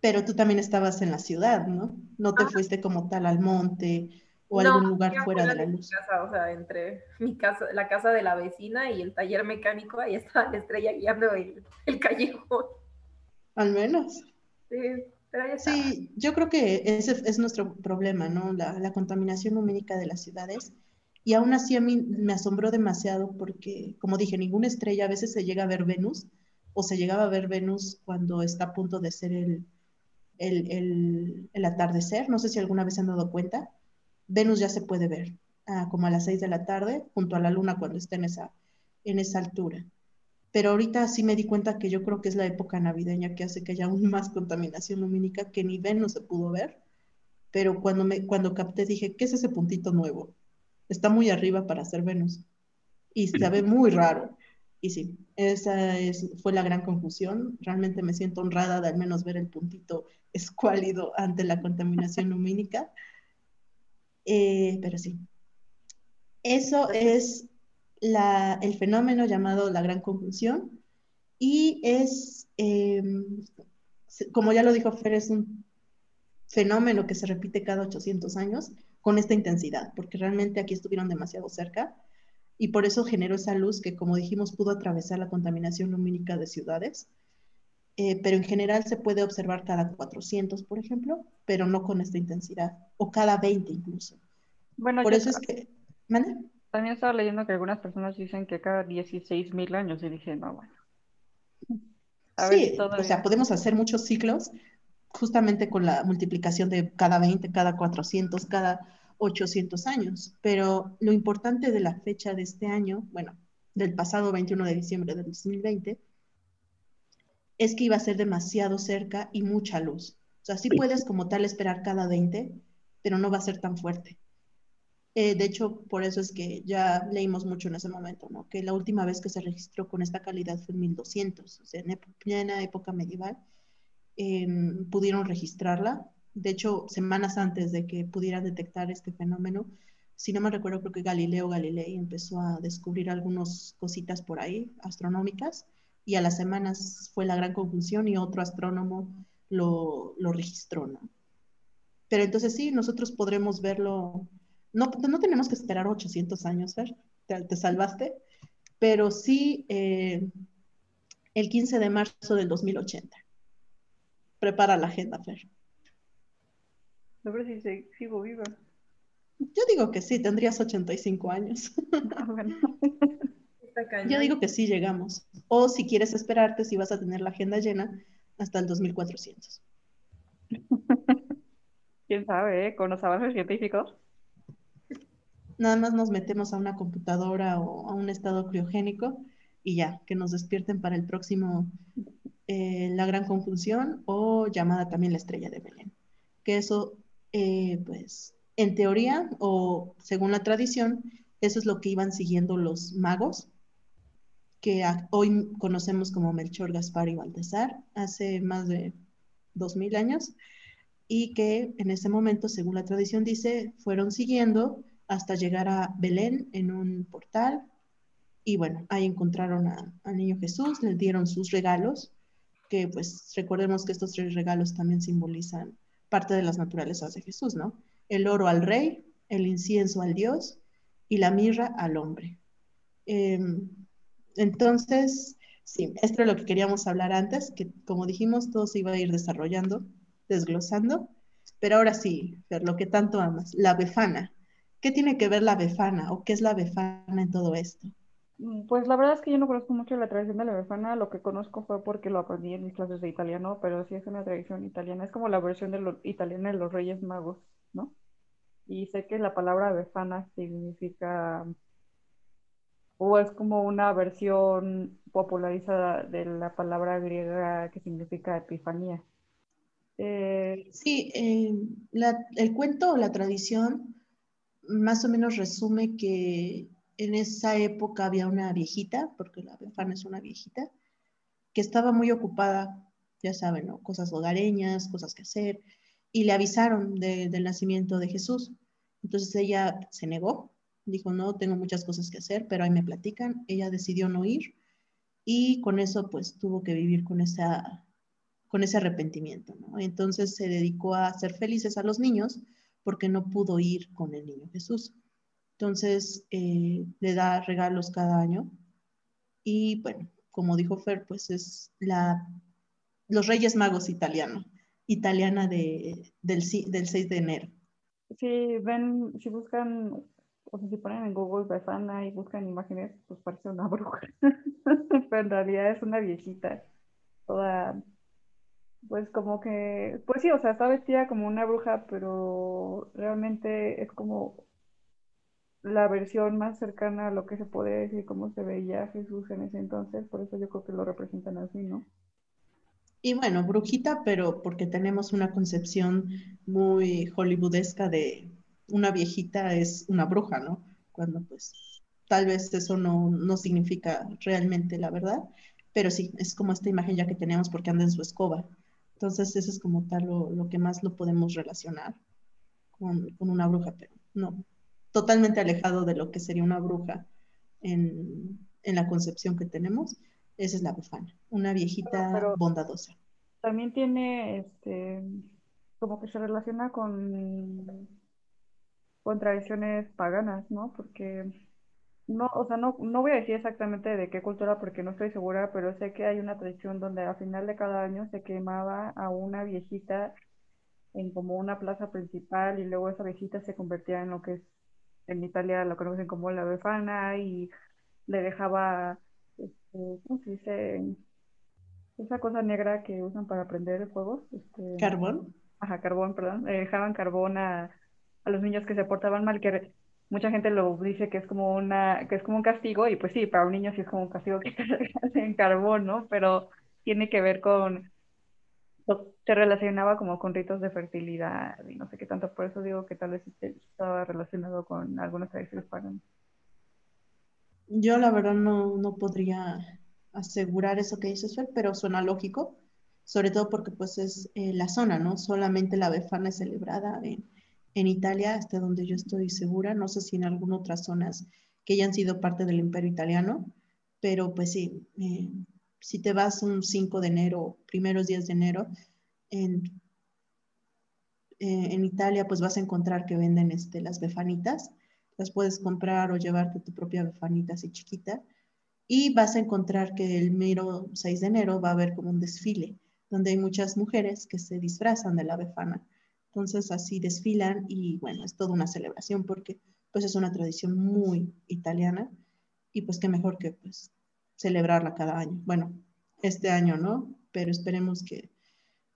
Speaker 2: Pero tú también estabas en la ciudad, ¿no? No te Ajá. fuiste como tal al monte o no, algún lugar fuera de la luz.
Speaker 1: Casa, o sea, entre mi casa, la casa de la vecina y el taller mecánico, ahí estaba la estrella guiando el, el callejón.
Speaker 2: Al menos.
Speaker 1: Sí, pero ahí está.
Speaker 2: Sí, yo creo que ese es nuestro problema, ¿no? La, la, contaminación lumínica de las ciudades. Y aún así a mí me asombró demasiado porque, como dije, ninguna estrella, a veces se llega a ver Venus o se llegaba a ver Venus cuando está a punto de ser el, el, el, el, atardecer. No sé si alguna vez se han dado cuenta. Venus ya se puede ver ah, como a las 6 de la tarde, junto a la luna cuando está en esa, en esa altura. Pero ahorita sí me di cuenta que yo creo que es la época navideña que hace que haya aún más contaminación lumínica que ni Venus se pudo ver. Pero cuando, me, cuando capté dije, ¿qué es ese puntito nuevo? Está muy arriba para ser Venus. Y se ve muy raro. Y sí, esa es, fue la gran confusión. Realmente me siento honrada de al menos ver el puntito escuálido ante la contaminación lumínica. Eh, pero sí, eso es la, el fenómeno llamado la gran conjunción y es, eh, como ya lo dijo Fer, es un fenómeno que se repite cada 800 años con esta intensidad, porque realmente aquí estuvieron demasiado cerca y por eso generó esa luz que, como dijimos, pudo atravesar la contaminación lumínica de ciudades. Eh, pero en general se puede observar cada 400, por ejemplo, pero no con esta intensidad, o cada 20 incluso.
Speaker 3: Bueno,
Speaker 2: por eso es que... ¿Mande?
Speaker 3: también estaba leyendo que algunas personas dicen que cada 16 mil años, y dije, no, bueno. A ver
Speaker 2: Sí, o
Speaker 3: todavía-
Speaker 2: sea, podemos hacer muchos ciclos justamente con la multiplicación de cada 20, cada 400, cada 800 años. Pero lo importante de la fecha de este año, bueno, del pasado 21 de diciembre del 2020, es que iba a ser demasiado cerca y mucha luz. O sea, sí puedes como tal esperar cada 20, pero no va a ser tan fuerte. Eh, de hecho, por eso es que ya leímos mucho en ese momento, ¿no? Que la última vez que se registró con esta calidad fue en 1200, o sea, en plena época medieval, eh, pudieron registrarla. De hecho, semanas antes de que pudieran detectar este fenómeno, si no me recuerdo, creo que Galileo Galilei empezó a descubrir algunas cositas por ahí, astronómicas, y a las semanas fue la gran conjunción y otro astrónomo lo, lo registró, ¿no? Pero entonces sí, nosotros podremos verlo no, no tenemos que esperar 800 años, Fer, te, te salvaste, pero sí eh, el 15 de marzo del 2080. Prepara la agenda, Fer.
Speaker 3: A ver si se- sigo viva.
Speaker 2: Yo digo que sí, tendrías 85 años.
Speaker 3: Ah, bueno.
Speaker 2: Yo digo que sí llegamos. O si quieres esperarte, si vas a tener la agenda llena hasta el 2400.
Speaker 3: ¿Quién sabe, eh? Con los avances científicos.
Speaker 2: Nada más nos metemos a una computadora o a un estado criogénico y ya, que nos despierten para el próximo eh, La Gran Conjunción o llamada también la Estrella de Belén. Que eso, eh, pues, en teoría o según la tradición, eso es lo que iban siguiendo los magos, que hoy conocemos como Melchor, Gaspar y Baltasar, hace más de dos mil años, y que en ese momento, según la tradición dice, fueron siguiendo hasta llegar a Belén en un portal. Y bueno, ahí encontraron al niño Jesús, le dieron sus regalos, que pues recordemos que estos tres regalos también simbolizan parte de las naturalezas de Jesús, ¿no? El oro al rey, el incienso al Dios y la mirra al hombre. Em, entonces, sí, esto es lo que queríamos hablar antes, que como dijimos, todo se iba a ir desarrollando, desglosando. Pero ahora sí, Fer, lo que tanto amas, la befana. ¿Qué tiene que ver la befana o qué es la befana en todo esto?
Speaker 3: Mm, Pues la verdad es que yo no conozco mucho la tradición de la befana, lo que conozco fue porque lo aprendí en mis clases de italiano, pero sí es una tradición italiana, es como la versión de lo italiana de los Reyes Magos, ¿no? Y sé que la palabra befana significa, o es como una versión popularizada de la palabra griega que significa epifanía. Eh,
Speaker 2: Sí, eh, la- el cuento o la tradición más o menos resume que en esa época había una viejita, porque la befana es una viejita, que estaba muy ocupada, ya saben, ¿no? Cosas hogareñas, cosas que hacer, y le avisaron de- del nacimiento de Jesús. Entonces ella se negó, dijo, no, tengo muchas cosas que hacer, pero ahí me platican. Ella decidió no ir y con eso pues tuvo que vivir con esa con ese arrepentimiento. Entonces se dedicó a hacer felices a los niños porque no pudo ir con el niño Jesús. Entonces eh, le da regalos cada año y bueno, como dijo Fer, pues es la, los Reyes Magos italiano, italiana de, del, del 6 de enero.
Speaker 3: Si ven, si buscan, o sea, si ponen en Google Befana y buscan imágenes, pues parece una bruja. Pero en realidad es una viejita, toda, pues como que, pues sí, o sea, está vestida como una bruja, pero realmente es como la versión más cercana a lo que se puede decir cómo se veía Jesús en ese entonces, por eso yo creo que lo representan así, ¿no?
Speaker 2: Y bueno, brujita, pero porque tenemos una concepción muy hollywoodesca de una viejita es una bruja, ¿no? Cuando pues tal vez eso no, no significa realmente la verdad, pero sí, es como esta imagen ya que tenemos porque anda en su escoba. Entonces, eso es como tal lo, lo que más lo podemos relacionar con, con una bruja, pero no, totalmente alejado de lo que sería una bruja en, en la concepción que tenemos. Esa es la bufana, una viejita
Speaker 3: Pero-
Speaker 2: bondadosa.
Speaker 3: También tiene, este, como que se relaciona con, con tradiciones paganas, ¿no? Porque no, o sea, no, no voy a decir exactamente de qué cultura porque no estoy segura, pero sé que hay una tradición donde a final de cada año se quemaba a una viejita en como una plaza principal y luego esa viejita se convertía en lo que es en Italia lo conocen como la befana y le dejaba, este, ¿cómo se dice? Esa cosa negra que usan para prender fuegos. Este,
Speaker 2: ¿Carbón?
Speaker 3: Ajá, carbón, perdón. Le dejaban carbón a, a los niños que se portaban mal, que mucha gente lo dice que es como una, que es como un castigo, y pues sí, para un niño sí es como un castigo que se en carbón, ¿no? Pero tiene que ver con, se relacionaba como con ritos de fertilidad y no sé qué tanto, por eso digo que tal vez estaba relacionado con algunas tradiciones.
Speaker 2: Yo la verdad no, no podría asegurar eso que dices, Fer, pero suena lógico, sobre todo porque pues es eh, la zona, ¿no? Solamente la Befana es celebrada en, en Italia, hasta donde yo estoy segura, no sé si en algunas otras zonas que hayan sido parte del imperio italiano, pero pues sí, eh, si te vas un 5 de enero, primeros días de enero, en, eh, en Italia pues vas a encontrar que venden este, las befanitas, las puedes comprar o llevarte tu propia befanita así chiquita, y vas a encontrar que el mero 6 de enero va a haber como un desfile, donde hay muchas mujeres que se disfrazan de la befana entonces así desfilan y bueno, es toda una celebración porque pues es una tradición muy italiana y pues qué mejor que pues celebrarla cada año. Bueno, este año no, pero esperemos que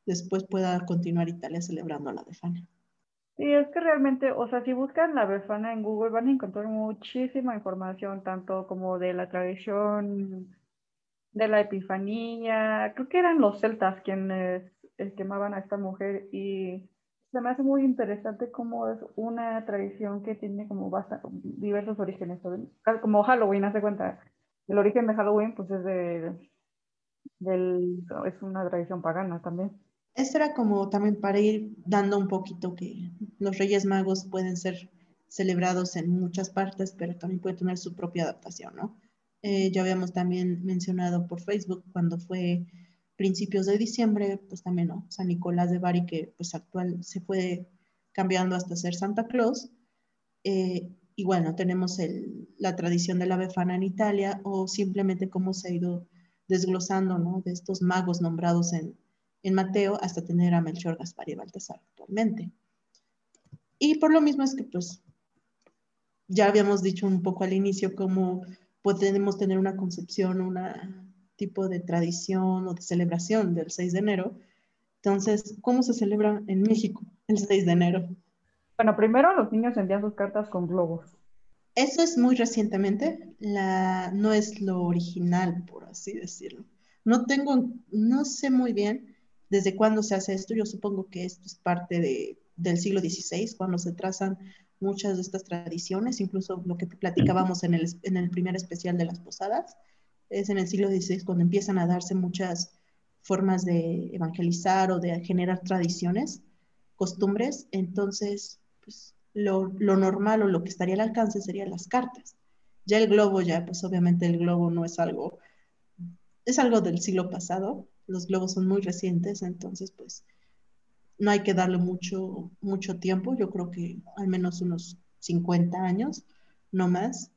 Speaker 2: después pueda continuar Italia celebrando la Befana.
Speaker 3: Sí, es que realmente, o sea, si buscan la Befana en Google van a encontrar muchísima información, tanto como de la tradición de la Epifanía, creo que eran los celtas quienes eh, quemaban a esta mujer y se me hace muy interesante cómo es una tradición que tiene como diversos orígenes, como Halloween, hace cuenta. El origen de Halloween, pues es de, del, es una tradición pagana también.
Speaker 2: Esto era como también para ir dando un poquito que los Reyes Magos pueden ser celebrados en muchas partes, pero también pueden tener su propia adaptación, ¿no? Eh, ya habíamos también mencionado por Facebook cuando fue principios de diciembre, pues también, ¿no? San Nicolás de Bari, que pues actual se fue cambiando hasta ser Santa Claus. Eh, y bueno, tenemos el, la tradición de la befana en Italia o simplemente cómo se ha ido desglosando, ¿no? De estos magos nombrados en, en Mateo hasta tener a Melchor, Gaspar y Baltasar actualmente. Y por lo mismo es que pues ya habíamos dicho un poco al inicio cómo podemos tener una concepción, una tipo de tradición o de celebración del 6 de enero. Entonces, ¿cómo se celebra en México el 6 de enero?
Speaker 3: Bueno, primero los niños envían sus cartas con globos.
Speaker 2: Eso es muy recientemente, la, no es lo original, por así decirlo. No tengo, no sé muy bien desde cuándo se hace esto. Yo supongo que esto es parte de, del siglo XVI, cuando se trazan muchas de estas tradiciones, incluso lo que platicábamos en el, en el primer especial de las posadas es en el siglo XVI cuando empiezan a darse muchas formas de evangelizar o de generar tradiciones, costumbres, entonces pues, lo, normal o lo que estaría al alcance serían las cartas. Ya el globo, ya pues obviamente el globo no es algo, es algo del siglo pasado, los globos son muy recientes, entonces pues no hay que darle mucho, mucho tiempo, yo creo que al menos unos 50 años, no más,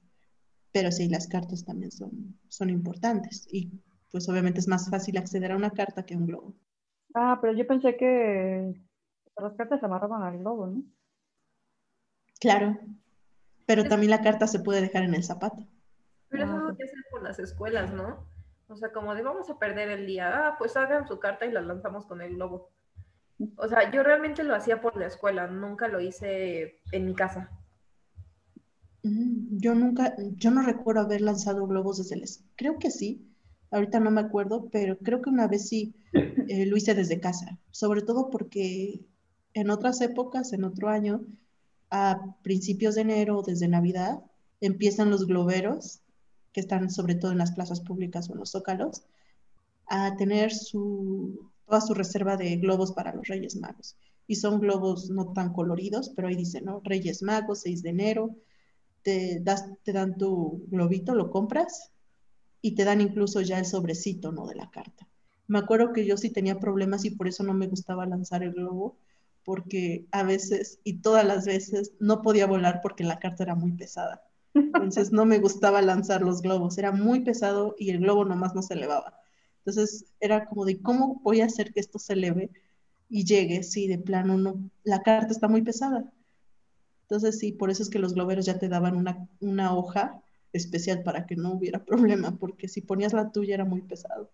Speaker 2: pero sí, las cartas también son, son importantes y pues obviamente es más fácil acceder a una carta que a un globo.
Speaker 3: Ah, pero yo pensé que las cartas se amarraban al globo, ¿no?
Speaker 2: Claro, pero también la carta se puede dejar en el zapato.
Speaker 1: Pero eso es lo que hacen por las escuelas, ¿no? O sea, como de vamos a perder el día, ah, pues hagan su carta y la lanzamos con el globo. O sea, yo realmente lo hacía por la escuela, nunca lo hice en mi casa.
Speaker 2: Yo nunca, yo no recuerdo haber lanzado globos desde el... Creo que sí, ahorita no me acuerdo, pero creo que una vez sí eh, lo hice desde casa, sobre todo porque en otras épocas, en otro año, a principios de enero, desde Navidad, empiezan los globeros, que están sobre todo en las plazas públicas o en los zócalos, a tener su, toda su reserva de globos para los Reyes Magos. Y son globos no tan coloridos, pero ahí dice, ¿no? Reyes Magos, 6 de enero, te, das, te dan tu globito, lo compras y te dan incluso ya el sobrecito, ¿no? De la carta. Me acuerdo que yo sí tenía problemas y por eso no me gustaba lanzar el globo, porque a veces y todas las veces no podía volar porque la carta era muy pesada. Entonces no me gustaba lanzar los globos, era muy pesado y el globo nomás no se elevaba. Entonces era como de, ¿cómo voy a hacer que esto se eleve y llegue? Sí, de plano no, la carta está muy pesada. Entonces sí, por eso es que los globeros ya te daban una, una hoja especial para que no hubiera problema, porque si ponías la tuya era muy pesado.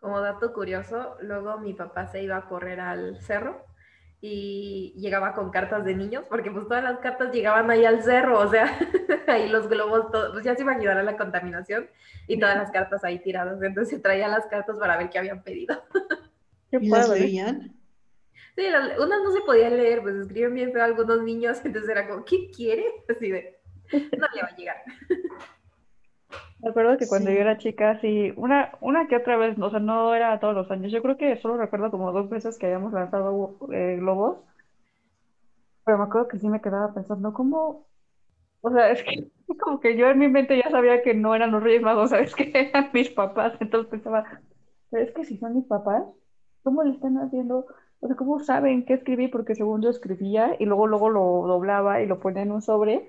Speaker 1: Como dato curioso, luego mi papá se iba a correr al cerro y llegaba con cartas de niños, porque pues todas las cartas llegaban ahí al cerro, o sea, ahí los globos, pues ya se iba a ayudar a la contaminación y todas las cartas ahí tiradas, entonces se traía las cartas para ver qué habían pedido.
Speaker 2: ¿Y las leían?
Speaker 1: Sí, unas no se podían leer, pues escriben bien feo algunos niños, entonces era como, ¿qué quiere? Así de, no le va a llegar.
Speaker 3: Me acuerdo que cuando yo era chica, sí, una, una que otra vez, o sea, no era todos los años. Yo creo que solo recuerdo como dos veces que habíamos lanzado eh, globos. Pero me acuerdo que sí me quedaba pensando, ¿cómo? O sea, es que como que yo en mi mente ya sabía que no eran los Reyes Magos, ¿sabes? Que eran mis papás. Entonces pensaba, pero es que si son mis papás, ¿cómo le están haciendo? O sea, ¿cómo saben qué escribir? Porque según yo escribía y luego, luego lo doblaba y lo ponía en un sobre.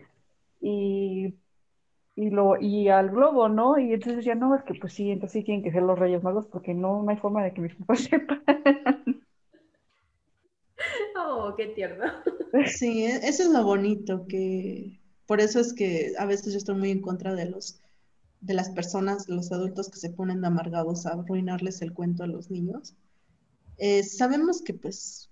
Speaker 3: Y y, lo, y al globo, ¿no? Y entonces decía, no, es que pues sí, entonces sí tienen que ser los Reyes Magos porque no, no hay forma de que mis papás sepan.
Speaker 1: Oh, qué tierno.
Speaker 2: Sí, e, eso es lo bonito, que por eso es que a veces yo estoy muy en contra de los de las personas, los adultos que se ponen amargados a arruinarles el cuento a los niños. Eh, sabemos que pues,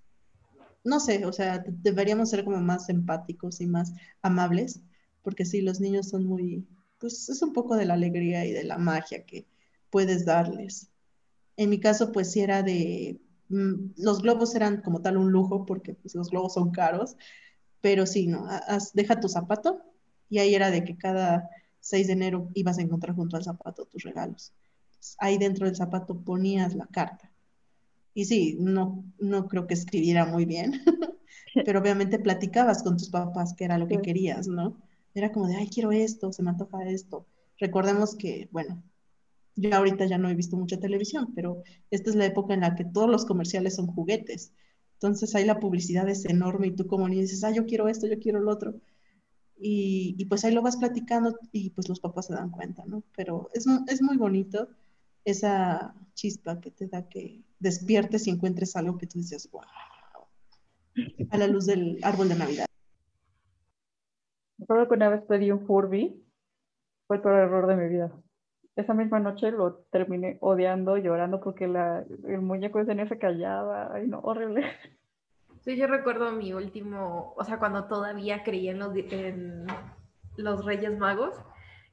Speaker 2: no sé, o sea, deberíamos ser como más empáticos y más amables, porque sí, los niños son muy, pues es un poco de la alegría y de la magia que puedes darles. En mi caso, pues sí era de, mm, los globos eran como tal un lujo, porque pues, los globos son caros, pero sí, ¿no? deja tu zapato y ahí era de que cada 6 de enero ibas a encontrar junto al zapato tus regalos. ahí dentro del zapato ponías la carta. Y sí, no, no creo que escribiera muy bien, pero obviamente platicabas con tus papás que era lo que querías, ¿no? Era como de, ay, quiero esto, se me antoja esto. Recordemos que, bueno, yo ahorita ya no he visto mucha televisión, pero esta es la época en la que todos los comerciales son juguetes. Entonces ahí la publicidad es enorme y tú como ni dices, ah, yo quiero esto, yo quiero lo otro. Y, y, pues ahí lo vas platicando y pues los papás se dan cuenta, ¿no? Pero es, es muy bonito esa chispa que te da que despiertes y encuentres algo que tú dices, wow, a la luz del árbol de Navidad.
Speaker 3: Recuerdo que una vez pedí un Furby, fue el peor error de mi vida. Esa misma noche lo terminé odiando, llorando porque la, el muñeco ese no se callaba. Ay, no, horrible.
Speaker 1: Sí, yo recuerdo mi último, o sea, cuando todavía creía en los, en los Reyes Magos,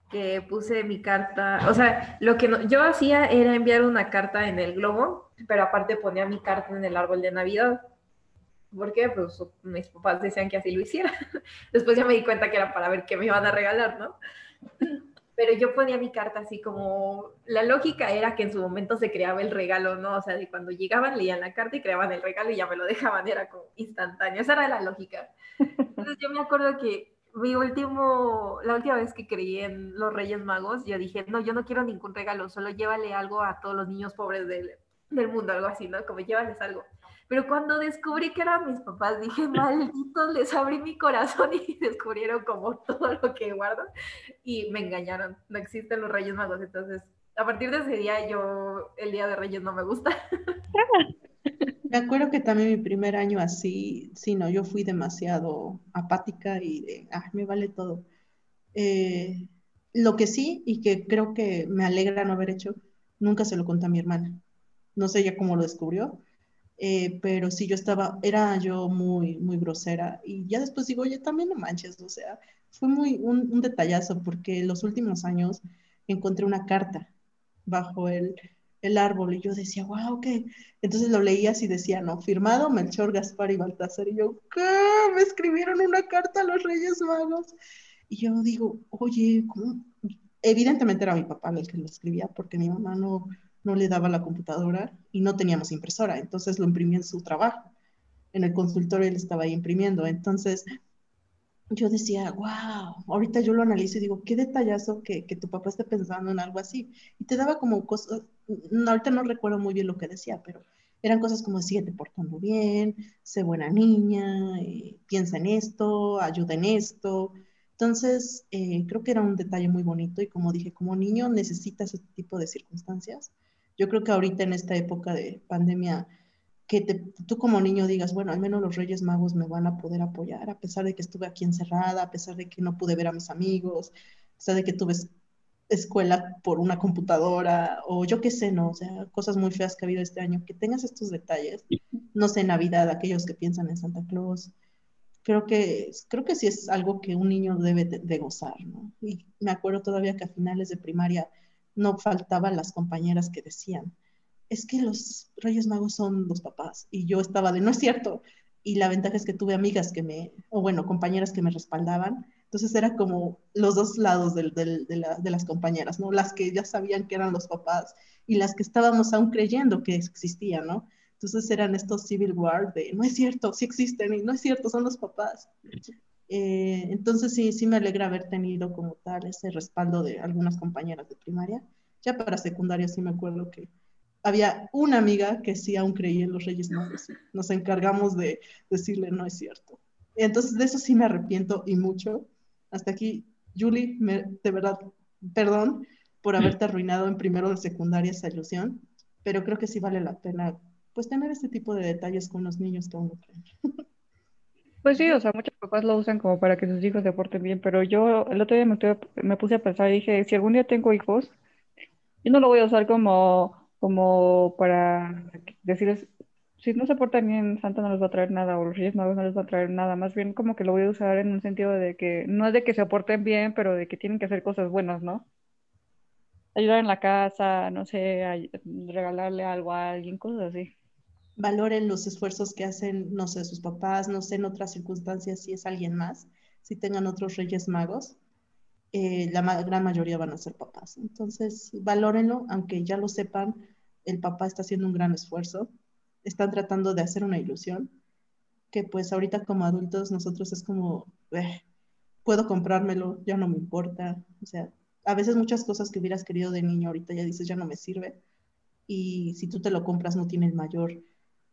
Speaker 1: que puse mi carta, o sea, lo que yo hacía era enviar una carta en el globo, pero aparte ponía mi carta en el árbol de Navidad. ¿Por qué? Pues mis papás decían que así lo hiciera. Después ya me di cuenta que era para ver qué me iban a regalar, ¿no? Pero yo ponía mi carta así como, la lógica era que en su momento se creaba el regalo, ¿no? O sea, de cuando llegaban, leían la carta y creaban el regalo y ya me lo dejaban, era como instantáneo, esa era la lógica. Entonces yo me acuerdo que mi último, la última vez que creí en los Reyes Magos, yo dije, no, yo no quiero ningún regalo, solo llévale algo a todos los niños pobres del, del mundo, algo así, ¿no? Como llévales algo. Pero cuando descubrí que eran mis papás, dije, malditos, les abrí mi corazón y descubrieron como todo lo que guardo y me engañaron. No existen los Reyes Magos, entonces a partir de ese día yo, el Día de Reyes no me gusta.
Speaker 2: Me acuerdo que también mi primer año así, sí, no, yo fui demasiado apática y de, ah, me vale todo. Eh, lo que sí, y que creo que me alegra no haber hecho, nunca se lo conté a mi hermana. No sé ya cómo lo descubrió, eh, pero sí yo estaba, era yo muy, muy grosera y ya después digo, oye, también no manches, o sea, fue muy un, detallazo porque los últimos años encontré una carta bajo el, el árbol y yo decía, wow, ¿qué? Entonces lo leías y decía, no, firmado Melchor, Gaspar y Baltasar. Y yo, ¿qué? Me escribieron una carta a los Reyes Magos. Y yo digo, oye, ¿cómo? Evidentemente era mi papá el que lo escribía porque mi mamá no, no le daba la computadora y no teníamos impresora, entonces lo imprimía en su trabajo. En el consultorio él estaba ahí imprimiendo, entonces yo decía, wow, ahorita yo lo analizo y digo, qué detallazo que, que, tu papá esté pensando en algo así. Y te daba como cosas, ahorita no recuerdo muy bien lo que decía, pero eran cosas como, síguete portando bien, sé buena niña, eh, piensa en esto, ayuda en esto. Entonces, eh, creo que era un detalle muy bonito y como dije, como niño necesitas este tipo de circunstancias. Yo creo que ahorita en esta época de pandemia, que tú como niño digas, bueno, al menos los Reyes Magos me van a poder apoyar, a pesar de que estuve aquí encerrada, a pesar de que no pude ver a mis amigos, a pesar de que tuve escuela por una computadora o yo qué sé, ¿no? O sea, cosas muy feas que ha habido este año, que tengas estos detalles, no sé, Navidad, aquellos que piensan en Santa Claus, creo que, creo que sí es algo que un niño debe de, gozar, ¿no? Y me acuerdo todavía que a finales de primaria no faltaban las compañeras que decían, es que los Reyes Magos son los papás, y yo estaba de, no es cierto, y la ventaja es que tuve amigas que me, o bueno, compañeras que me respaldaban, entonces era como los dos lados de, de, las compañeras, ¿no? Las que ya sabían que eran los papás y las que estábamos aún creyendo que existían, ¿no? Entonces eran estos civil war de, no es cierto, sí existen y no es cierto, son los papás. Eh, entonces sí, sí me alegra haber tenido como tal ese respaldo de algunas compañeras de primaria. Ya para secundaria sí me acuerdo que había una amiga que sí aún creía en los Reyes Magos. Nos encargamos de decirle, no es cierto. Entonces de eso sí me arrepiento y mucho hasta aquí, Julie, de verdad, perdón por haberte arruinado en primero de secundaria esa ilusión, pero creo que sí vale la pena pues tener este tipo de detalles con los niños que aún no creen.
Speaker 3: Pues sí, o sea, muchos papás lo usan como para que sus hijos se porten bien, pero yo el otro día me, me puse a pensar y dije, si algún día tengo hijos, yo no lo voy a usar como, como para decirles, si no se portan bien, Santa no les va a traer nada o los Reyes Magos no les va a traer nada. Más bien como que lo voy a usar en un sentido de que no es de que se porten bien, pero de que tienen que hacer cosas buenas, ¿no? Ayudar en la casa, no sé, regalarle algo a alguien, cosas así.
Speaker 2: Valoren los esfuerzos que hacen, no sé, sus papás, no sé, en otras circunstancias si es alguien más, si tengan otros Reyes Magos. Eh, la gran mayoría van a ser papás. Entonces, valórenlo, aunque ya lo sepan, el papá está haciendo un gran esfuerzo están tratando de hacer una ilusión, que pues ahorita como adultos nosotros es como, eh, puedo comprármelo, ya no me importa. O sea, a veces muchas cosas que hubieras querido de niño ahorita ya dices, ya no me sirve. Y si tú te lo compras no tiene el mayor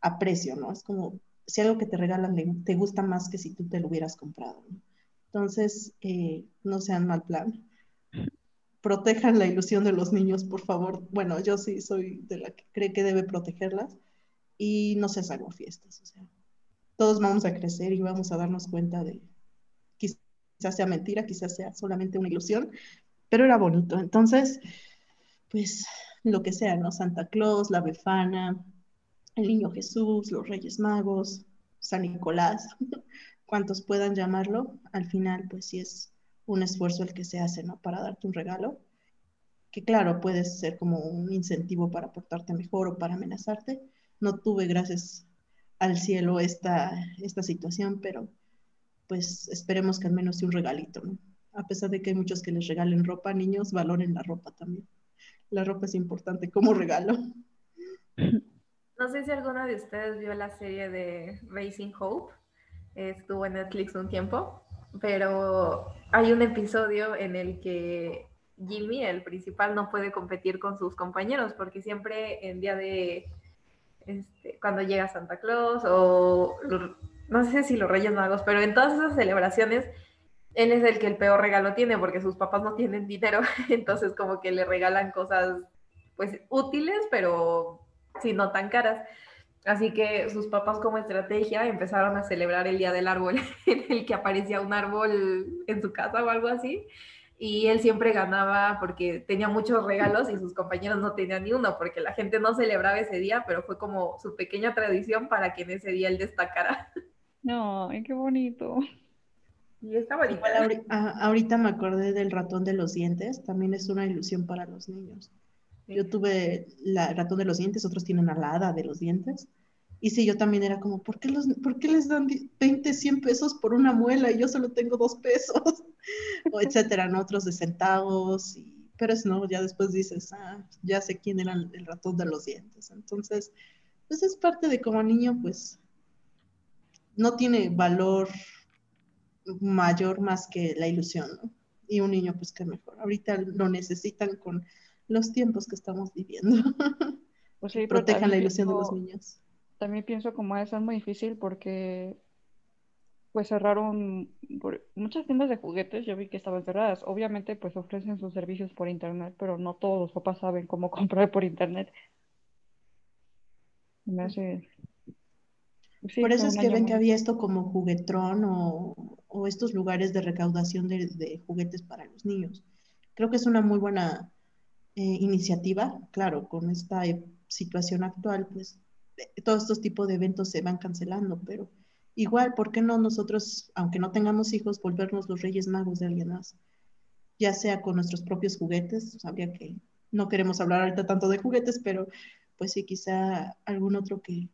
Speaker 2: aprecio, ¿no? Es como si algo que te regalan te gusta más que si tú te lo hubieras comprado. Entonces, eh, no sean mal plan. Protejan la ilusión de los niños, por favor. Bueno, yo sí soy de la que cree que debe protegerlas y no se salvo fiestas. O sea, todos vamos a crecer y vamos a darnos cuenta de quizás sea mentira, quizás sea solamente una ilusión, pero era bonito. Entonces, pues lo que sea, ¿no? Santa Claus, la Befana, el Niño Jesús, los Reyes Magos, San Nicolás, cuantos puedan llamarlo, al final, pues sí es un esfuerzo el que se hace, ¿no? Para darte un regalo, que claro, puede ser como un incentivo para portarte mejor o para amenazarte, no tuve, gracias al cielo, esta, esta situación, pero pues esperemos que al menos sea un regalito. A pesar de que hay muchos que les regalen ropa, niños, valoren la ropa también. La ropa es importante como regalo.
Speaker 1: No sé si alguna de ustedes vio la serie de Racing Hope. Estuvo en Netflix un tiempo, pero hay un episodio en el que Jimmy, el principal, no puede competir con sus compañeros porque siempre en día de este, cuando llega Santa Claus o no sé si los Reyes Magos, pero en todas esas celebraciones él es el que el peor regalo tiene porque sus papás no tienen dinero, entonces como que le regalan cosas pues útiles, pero sí no tan caras. Así que sus papás como estrategia empezaron a celebrar el Día del Árbol, en el que aparecía un árbol en su casa o algo así y él siempre ganaba porque tenía muchos regalos y sus compañeros no tenían ni uno porque la gente no celebraba ese día, pero fue como su pequeña tradición para que en ese día él destacara.
Speaker 3: No, qué bonito.
Speaker 1: Y estaba
Speaker 2: Igual ahorita me acordé del ratón de los dientes, también es una ilusión para los niños. Yo tuve el ratón de los dientes, otros tienen la hada de los dientes. Y sí, yo también era como, ¿por qué, los, ¿por qué les dan 20, 100 pesos por una muela y yo solo tengo dos pesos? o etcétera, ¿no? Otros de centavos. Y, pero es no, ya después dices, ah, ya sé quién era el ratón de los dientes. Entonces, pues es parte de como niño, pues no tiene valor mayor más que la ilusión, ¿no? Y un niño, pues qué mejor. Ahorita lo necesitan con los tiempos que estamos viviendo. Pues sí, Protejan la ilusión de los niños
Speaker 3: también pienso como eso es muy difícil porque pues cerraron muchas tiendas de juguetes, yo vi que estaban cerradas. Obviamente, pues ofrecen sus servicios por internet, pero no todos los papás saben cómo comprar por internet. Me hace...
Speaker 2: por eso es que ven que había esto como juguetrón o, o estos lugares de recaudación de, de, juguetes para los niños. Creo que es una muy buena eh, iniciativa. Claro, con esta situación actual, pues todos estos tipos de eventos se van cancelando, pero Igual, ¿por qué no nosotros, aunque no tengamos hijos, volvernos los reyes magos de alguien más? Ya sea con nuestros propios juguetes, habría que, no queremos hablar ahorita tanto de juguetes, pero pues sí, quizá algún otro que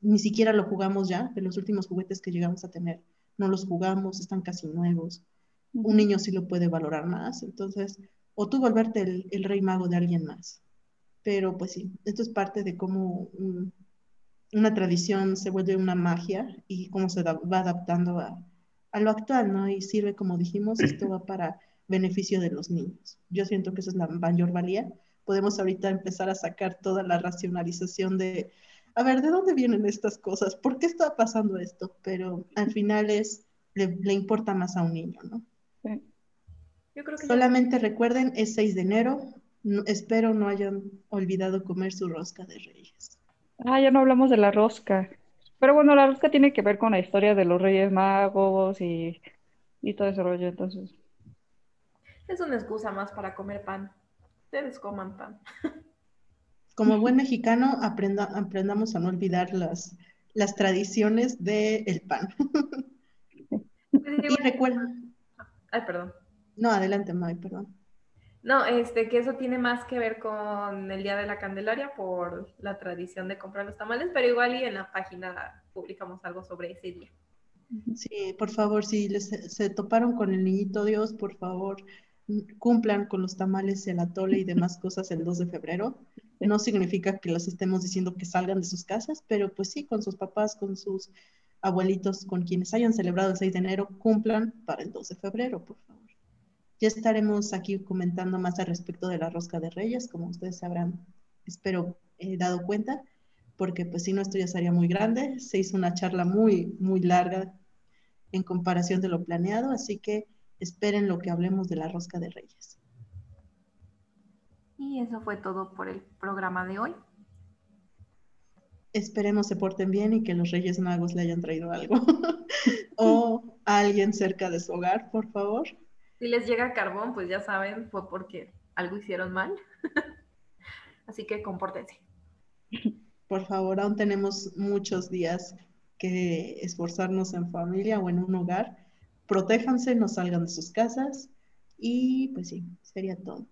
Speaker 2: ni siquiera lo jugamos ya, de los últimos juguetes que llegamos a tener, no los jugamos, están casi nuevos. Un niño sí lo puede valorar más, entonces, o tú volverte el, el rey mago de alguien más. Pero pues sí, esto es parte de cómo un, una tradición se vuelve una magia y cómo se va adaptando a, a, lo actual, ¿no? Y sirve, como dijimos, esto va para beneficio de los niños. Yo siento que esa es la mayor valía. Podemos ahorita empezar a sacar toda la racionalización de, a ver, ¿de dónde vienen estas cosas? ¿Por qué está pasando esto? Pero al final es, le, le importa más a un niño, ¿no? Sí. Yo creo que Solamente recuerden, es 6 de enero. espero no hayan olvidado comer su rosca de reyes.
Speaker 3: Ah, ya no hablamos de la rosca. Pero bueno, la rosca tiene que ver con la historia de los Reyes Magos y, y todo ese rollo, entonces.
Speaker 1: Es una excusa más para comer pan. Ustedes coman pan.
Speaker 2: Como buen mexicano, aprenda, aprendamos a no olvidar las, las tradiciones del pan. y recuerden.
Speaker 1: Ay, perdón.
Speaker 2: No, adelante, May, perdón.
Speaker 1: No, este, que eso tiene más que ver con el Día de la Candelaria por la tradición de comprar los tamales, pero igual y en la página publicamos algo sobre ese día.
Speaker 2: Sí, por favor, si les, se toparon con el niñito Dios, por favor, cumplan con los tamales, el atole y demás cosas el 2 de febrero. No significa que los estemos diciendo que salgan de sus casas, pero pues sí, con sus papás, con sus abuelitos, con quienes hayan celebrado el 6 de enero, cumplan para el 2 de febrero, por favor. Ya estaremos aquí comentando más al respecto de la rosca de reyes, como ustedes habrán, espero, eh, dado cuenta, porque pues si no, esto ya sería muy grande. Se hizo una charla muy, muy larga en comparación de lo planeado, así que esperen lo que hablemos de la rosca de reyes.
Speaker 1: Y eso fue todo por el programa de hoy.
Speaker 2: Esperemos se porten bien y que los Reyes Magos le hayan traído algo. o a alguien cerca de su hogar, por favor.
Speaker 1: Si les llega carbón, pues ya saben, fue porque algo hicieron mal. Así que compórtense.
Speaker 2: Por favor, aún tenemos muchos días que esforzarnos en familia o en un hogar. Protéjanse, no salgan de sus casas y pues sí, sería todo.